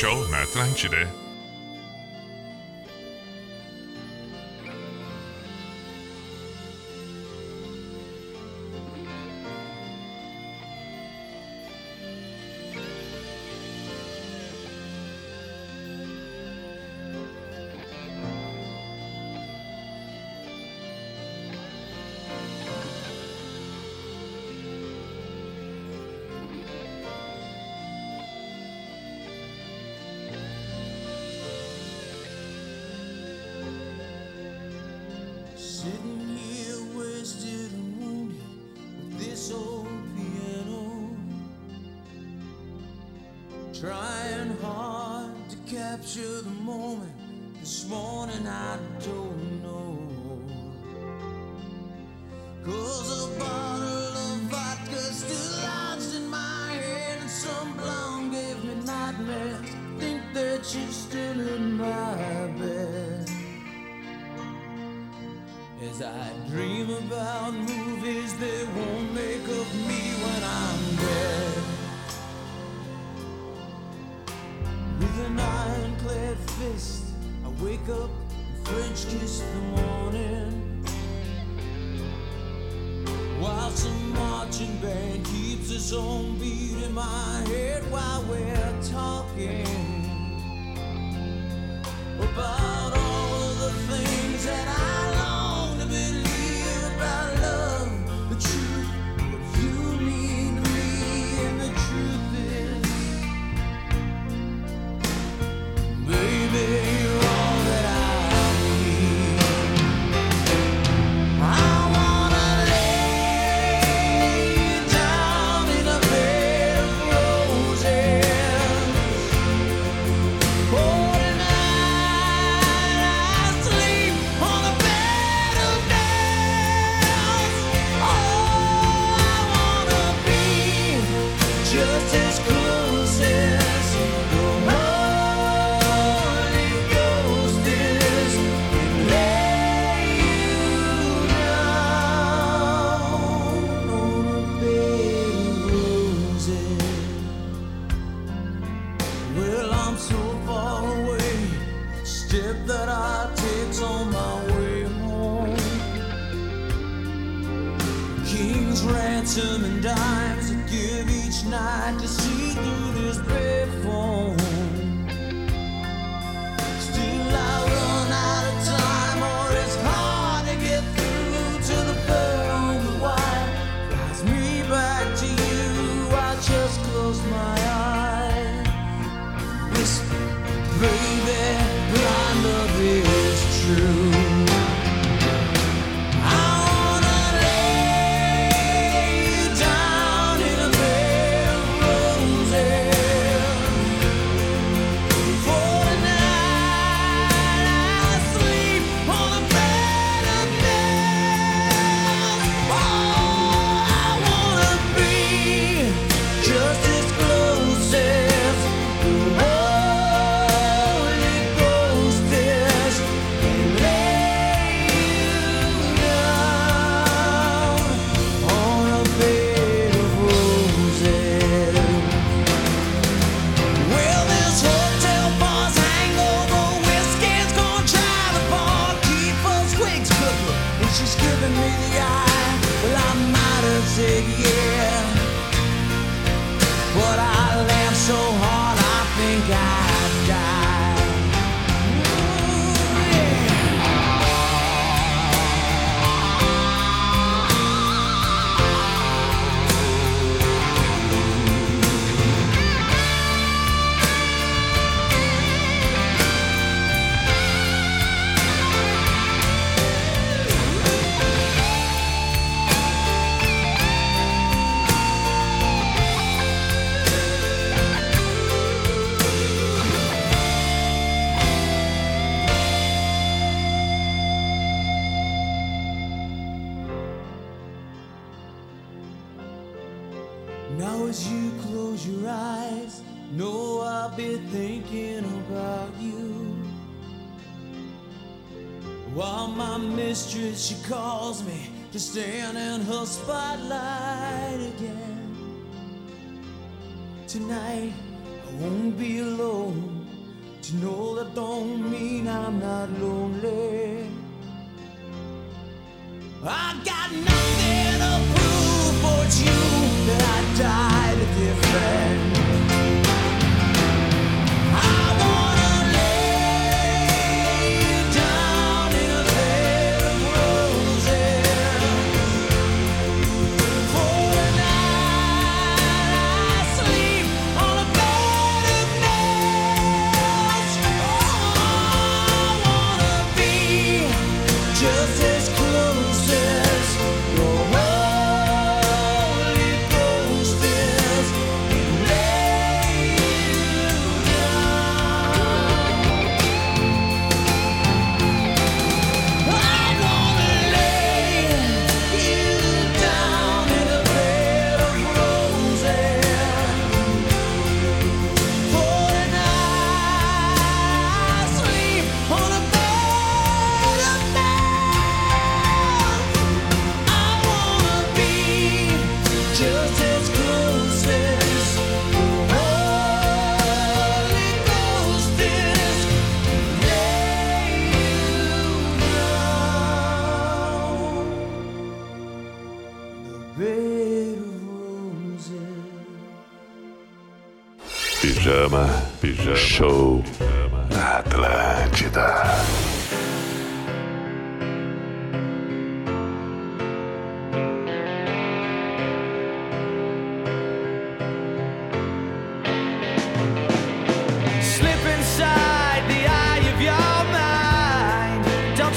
Show na Atlântida.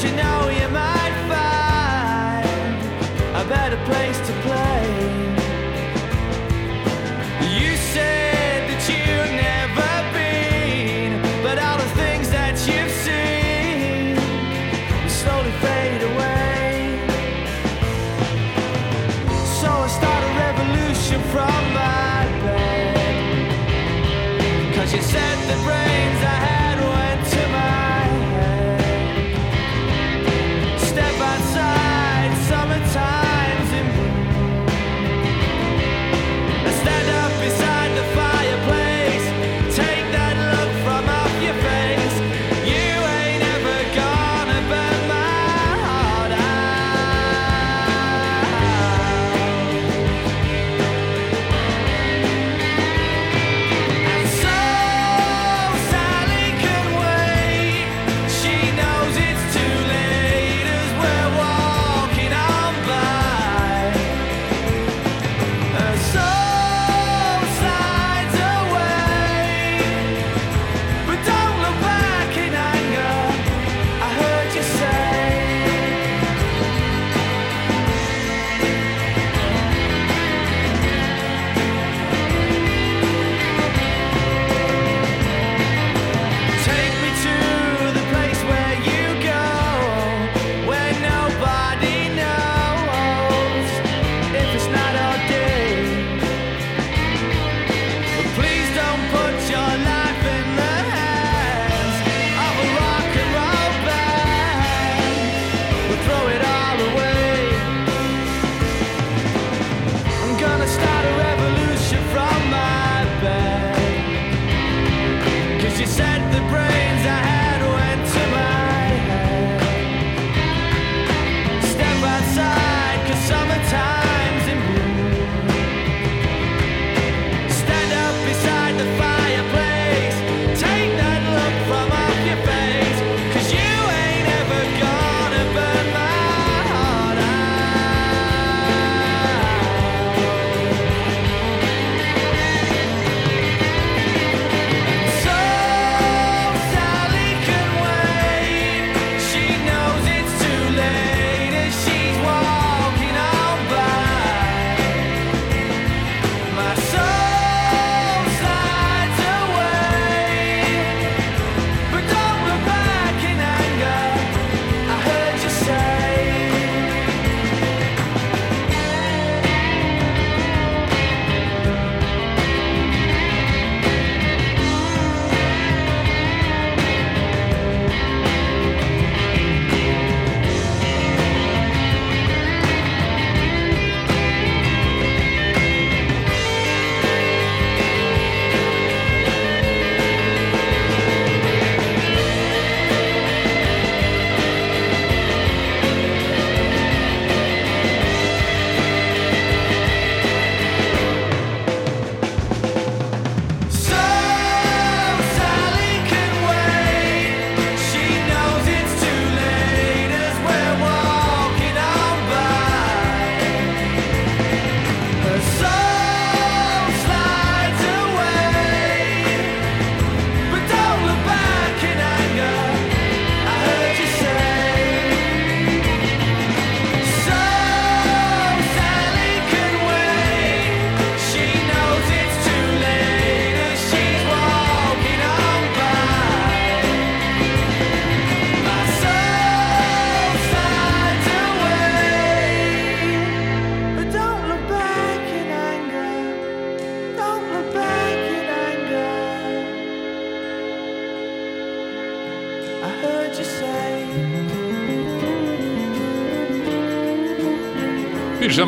You know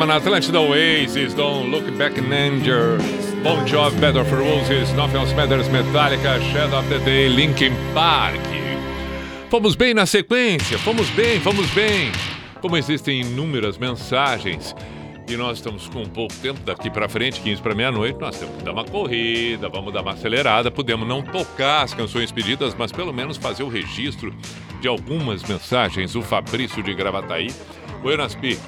Na Atlântida Oasis, Don't Look Back in Anger, Bon Jovi, Bed of Roses, Nothing Else Matters, Metallica, Shadow of the Day, Linkin Park. Fomos bem na sequência, fomos bem, fomos bem. Como existem inúmeras mensagens e nós estamos com um pouco tempo daqui para frente, 15 para meia-noite, nós temos que dar uma corrida, vamos dar uma acelerada. Podemos não tocar as canções pedidas, mas pelo menos fazer o registro de algumas mensagens. O Fabrício de Gravataí. Buenas, Pi.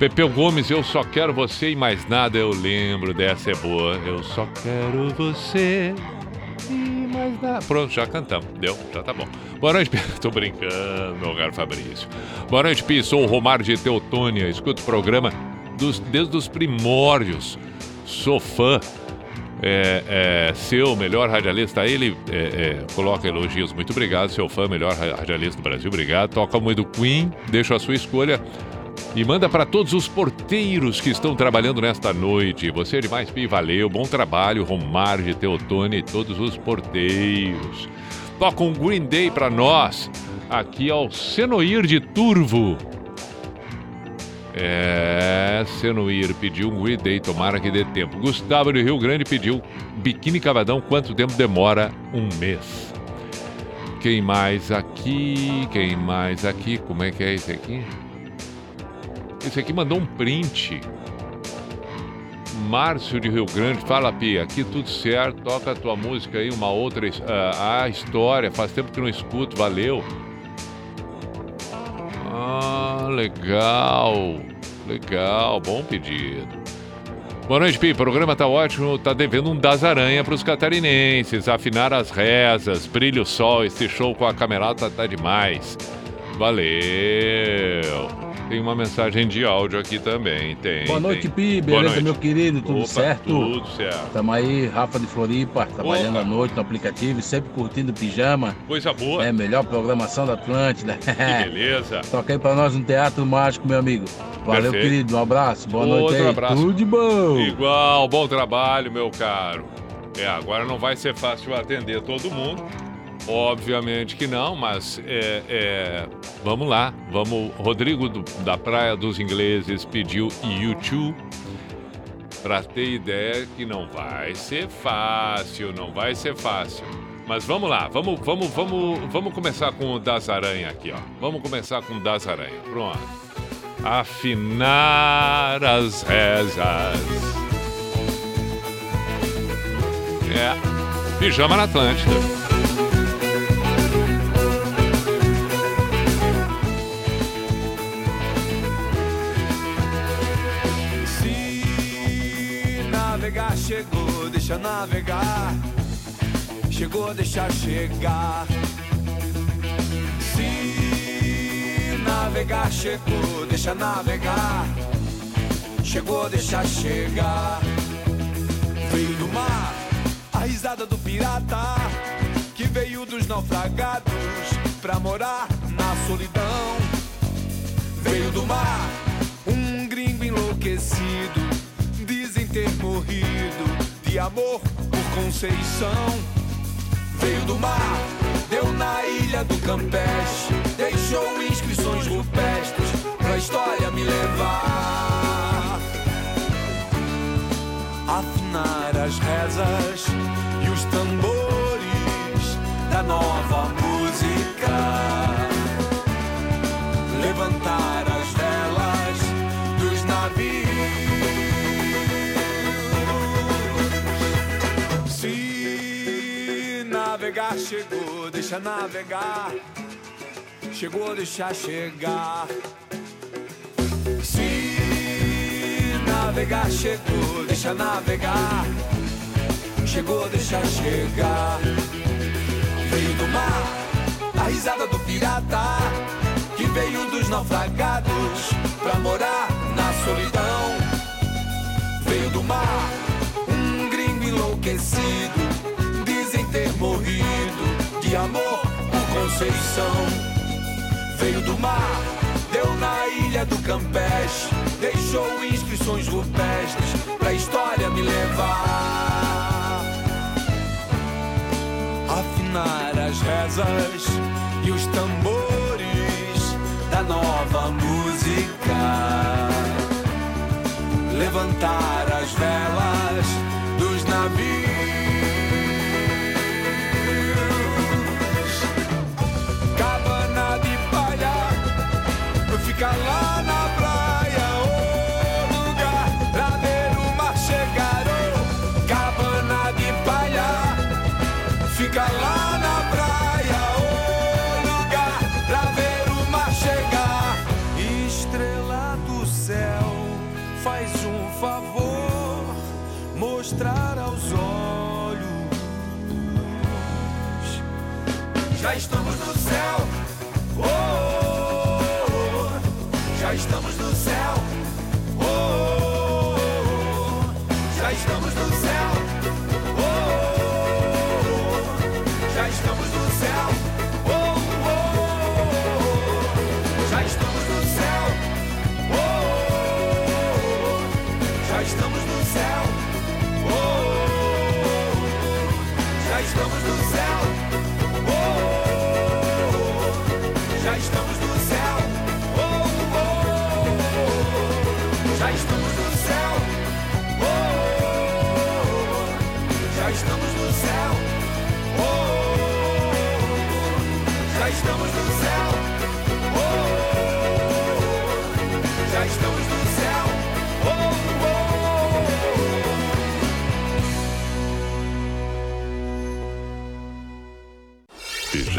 Pepeu Gomes, eu só quero você e mais nada, eu lembro dessa é boa. Eu só quero você e mais nada. Pronto, já cantamos, deu, já tá bom. Boa noite. Tô brincando, meu caro Fabrício. Boa noite, Pi. Sou o Romário de Teutônia, escuto o programa dos, desde os primórdios. Sou fã. É, é, seu melhor radialista, ele é, é, coloca elogios. Muito obrigado, seu fã, melhor ra- radialista do Brasil. Obrigado. Toca muito Queen, deixa a sua escolha. E manda para todos os porteiros que estão trabalhando nesta noite. Você é demais, Pi. Valeu. Bom trabalho, Romário de Teotônia e todos os porteiros. Toca um Green Day para nós. Aqui ao Senoir de Turvo. É, Senoir pediu um Green Day, tomara que dê tempo. Gustavo de Rio Grande pediu Biquíni Cavadão, quanto tempo demora? Um mês. Quem mais aqui? Quem mais aqui? Como é que é esse aqui? Esse aqui mandou um print. Márcio de Rio Grande, fala Pia, aqui tudo certo, toca a tua música aí, uma outra, ah, a história, faz tempo que não escuto, valeu. Ah, legal, legal, bom pedido. Boa noite, Pi. O programa tá ótimo. Tá devendo um das aranha pros catarinenses. Afinar as rezas, brilha o sol. Esse show com a camerata tá demais. Valeu. Tem uma mensagem de áudio aqui também. Tem. Boa noite, tem. Pi. Beleza, noite. meu querido? Tudo Opa, certo? Tudo certo. Tamo aí, Rafa de Floripa, trabalhando Opa. à noite no aplicativo, sempre curtindo pijama. Coisa boa. É, melhor programação da Atlântida. Que beleza. Toca aí pra nós um teatro mágico, meu amigo. Valeu, Perfeito. querido. Um abraço. Boa noite Outro aí. abraço. Tudo de bom. Igual, bom trabalho, meu caro. É, agora não vai ser fácil atender todo mundo. Obviamente que não, mas é, é, vamos lá. Vamos. Rodrigo do- da Praia dos Ingleses pediu YouTube. Pra ter ideia que não vai ser fácil, não vai ser fácil. Mas vamos lá, vamos, vamos, vamos, vamos começar com o das aranha aqui, ó. Vamos começar com o das aranha. Pronto. Afinar as rezas. É. Pijama na Atlântida. Chegou, deixa navegar. Chegou, deixa chegar. Se navegar chegou, deixa navegar. Chegou, deixa chegar. Veio do mar, a risada do pirata que veio dos naufragados pra morar na solidão. Veio do mar, um gringo enlouquecido, ter morrido de amor por Conceição. Veio do mar, deu na ilha do Campeche, deixou inscrições rupestres pra história me levar. Afinar as rezas e os tambores da nova música. Deixa navegar. Chegou, deixa chegar. Se navegar chegou, deixa navegar. Chegou, deixa chegar. Veio do mar, a risada do pirata que veio dos naufragados pra morar na solidão. Veio do mar, um gringo enlouquecido, dizem ter morrido amor por Conceição. Veio do mar, deu na ilha do Campeche, deixou inscrições rupestres pra história me levar. Afinar as rezas e os tambores da nova música. Levantar as velas dos navios.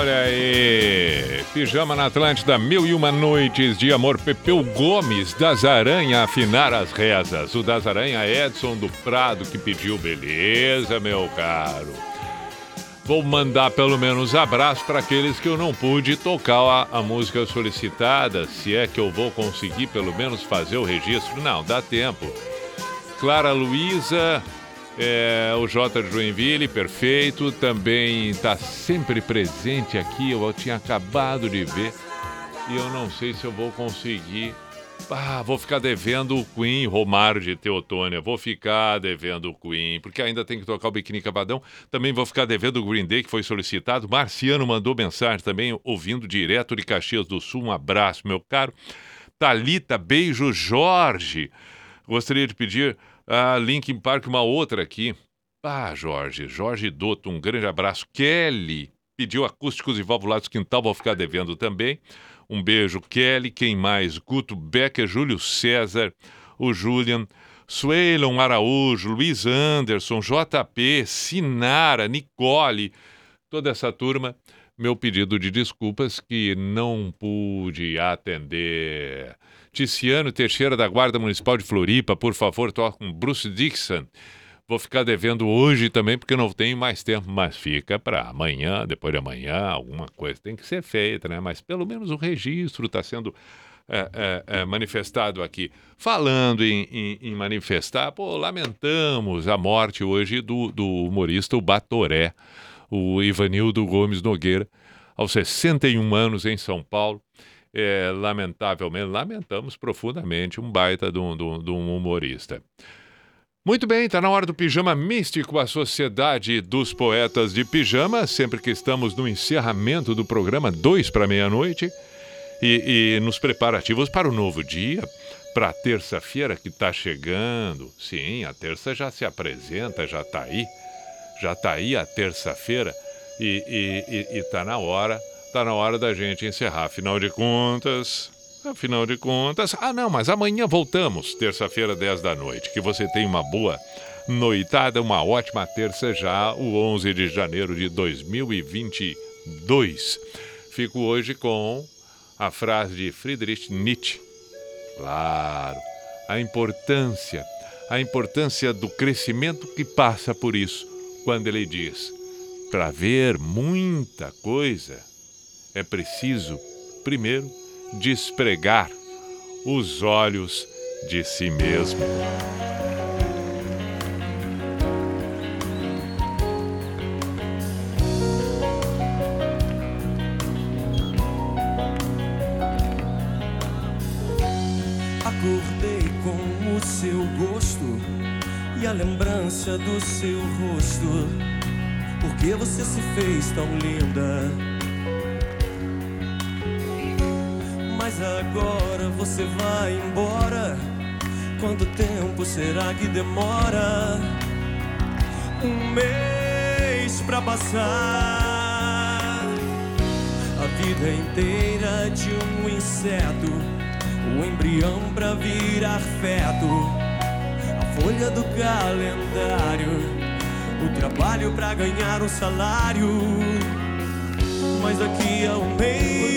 Olha aí, Pijama na Atlântida, mil e uma noites de amor. Pepeu Gomes, das Aranha, afinar as rezas. O das Aranha Edson do Prado que pediu beleza, meu caro. Vou mandar pelo menos abraço para aqueles que eu não pude tocar a, a música solicitada, se é que eu vou conseguir pelo menos fazer o registro. Não, dá tempo. Clara Luiza, é, o J de Joinville, perfeito. Também está sempre presente aqui. Eu tinha acabado de ver e eu não sei se eu vou conseguir. Ah, vou ficar devendo o Queen, Romário de Teotônia. Vou ficar devendo o Queen, porque ainda tem que tocar o Biquíni Cavadão. Também vou ficar devendo o Green Day, que foi solicitado. Marciano mandou mensagem também, ouvindo direto de Caxias do Sul. Um abraço, meu caro. Talita, beijo, Jorge. Gostaria de pedir a Linkin Park, uma outra aqui. Ah, Jorge, Jorge Dotto, um grande abraço. Kelly pediu acústicos e valvulados quintal, vou ficar devendo também. Um beijo, Kelly. Quem mais? Guto Becker, Júlio César, o Julian, Suelon Araújo, Luiz Anderson, JP, Sinara, Nicole, toda essa turma. Meu pedido de desculpas que não pude atender. Ticiano Teixeira da Guarda Municipal de Floripa, por favor, toca um Bruce Dixon. Vou ficar devendo hoje também, porque não tenho mais tempo, mas fica para amanhã, depois de amanhã, alguma coisa tem que ser feita, né? Mas pelo menos o registro está sendo é, é, é, manifestado aqui. Falando em, em- em manifestar, pô, lamentamos a morte hoje do, do humorista o Batoré, o Ivanildo Gomes Nogueira, aos 61 anos em São Paulo. É, lamentavelmente, lamentamos profundamente um baita de um, de um- de um humorista. Muito bem, está na hora do Pijama Místico, a Sociedade dos Poetas de Pijama, sempre que estamos no encerramento do programa, dois para meia-noite, e, e nos preparativos para o novo dia, para a terça-feira que está chegando. Sim, a terça já se apresenta, já está aí, já está aí a terça-feira, e está na hora, está na hora da gente encerrar. Afinal de contas, Afinal de contas. Ah, não, mas amanhã voltamos, terça-feira, 10 da noite. Que você tenha uma boa noitada, uma ótima terça já, o 11 de janeiro de 2022. Fico hoje com a frase de Friedrich Nietzsche. Claro, a importância, a importância do crescimento que passa por isso, quando ele diz: para ver muita coisa, é preciso, primeiro, despregar os olhos de si mesmo. Acordei com o seu gosto e a lembrança do seu rosto. Por que você se fez tão linda? Agora você vai embora. Quanto tempo será que demora? Um mês pra passar. A vida inteira de um inseto, o embrião pra virar feto, a folha do calendário, o trabalho pra ganhar um salário. Mas daqui a um mês,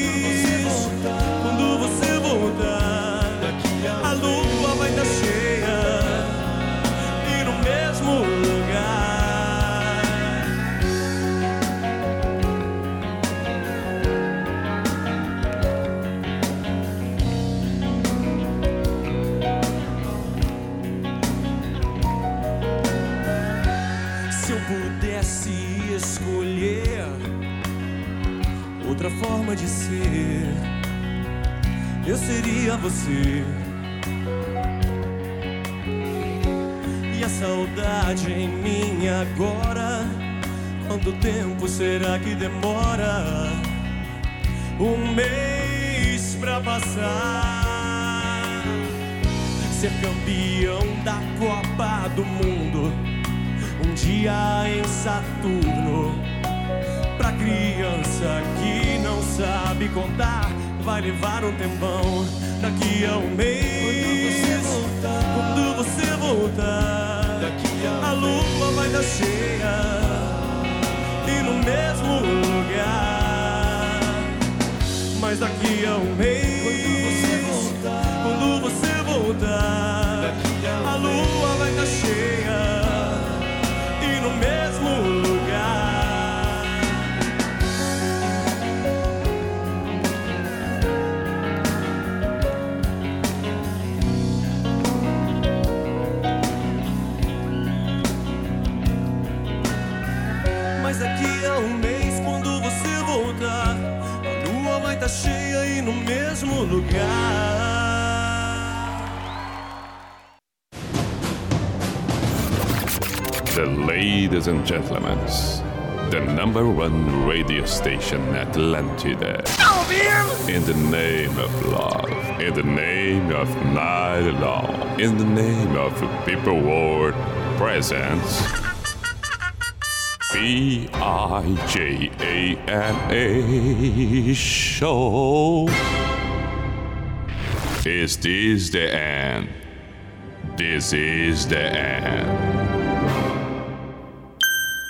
forma de ser, eu seria você. E a saudade em mim agora, quanto tempo será que demora? Um mês pra passar. Ser campeão da Copa do Mundo um dia em Saturno. Pra criança que não sabe contar, vai levar um tempão. Daqui a um mês, quando você voltar, a lua vai estar cheia e no mesmo lugar. Mas daqui a um mês, quando você voltar, a lua vai estar cheia e no mesmo lugar. Um mês, quando você voltar, a lua vai estar cheia e no mesmo lugar. The ladies and gentlemen, the number one radio station Atlantida. In the name of love, in the name of night law, in the name of people world presence. B I J A M A show. Is this the end? This is the end.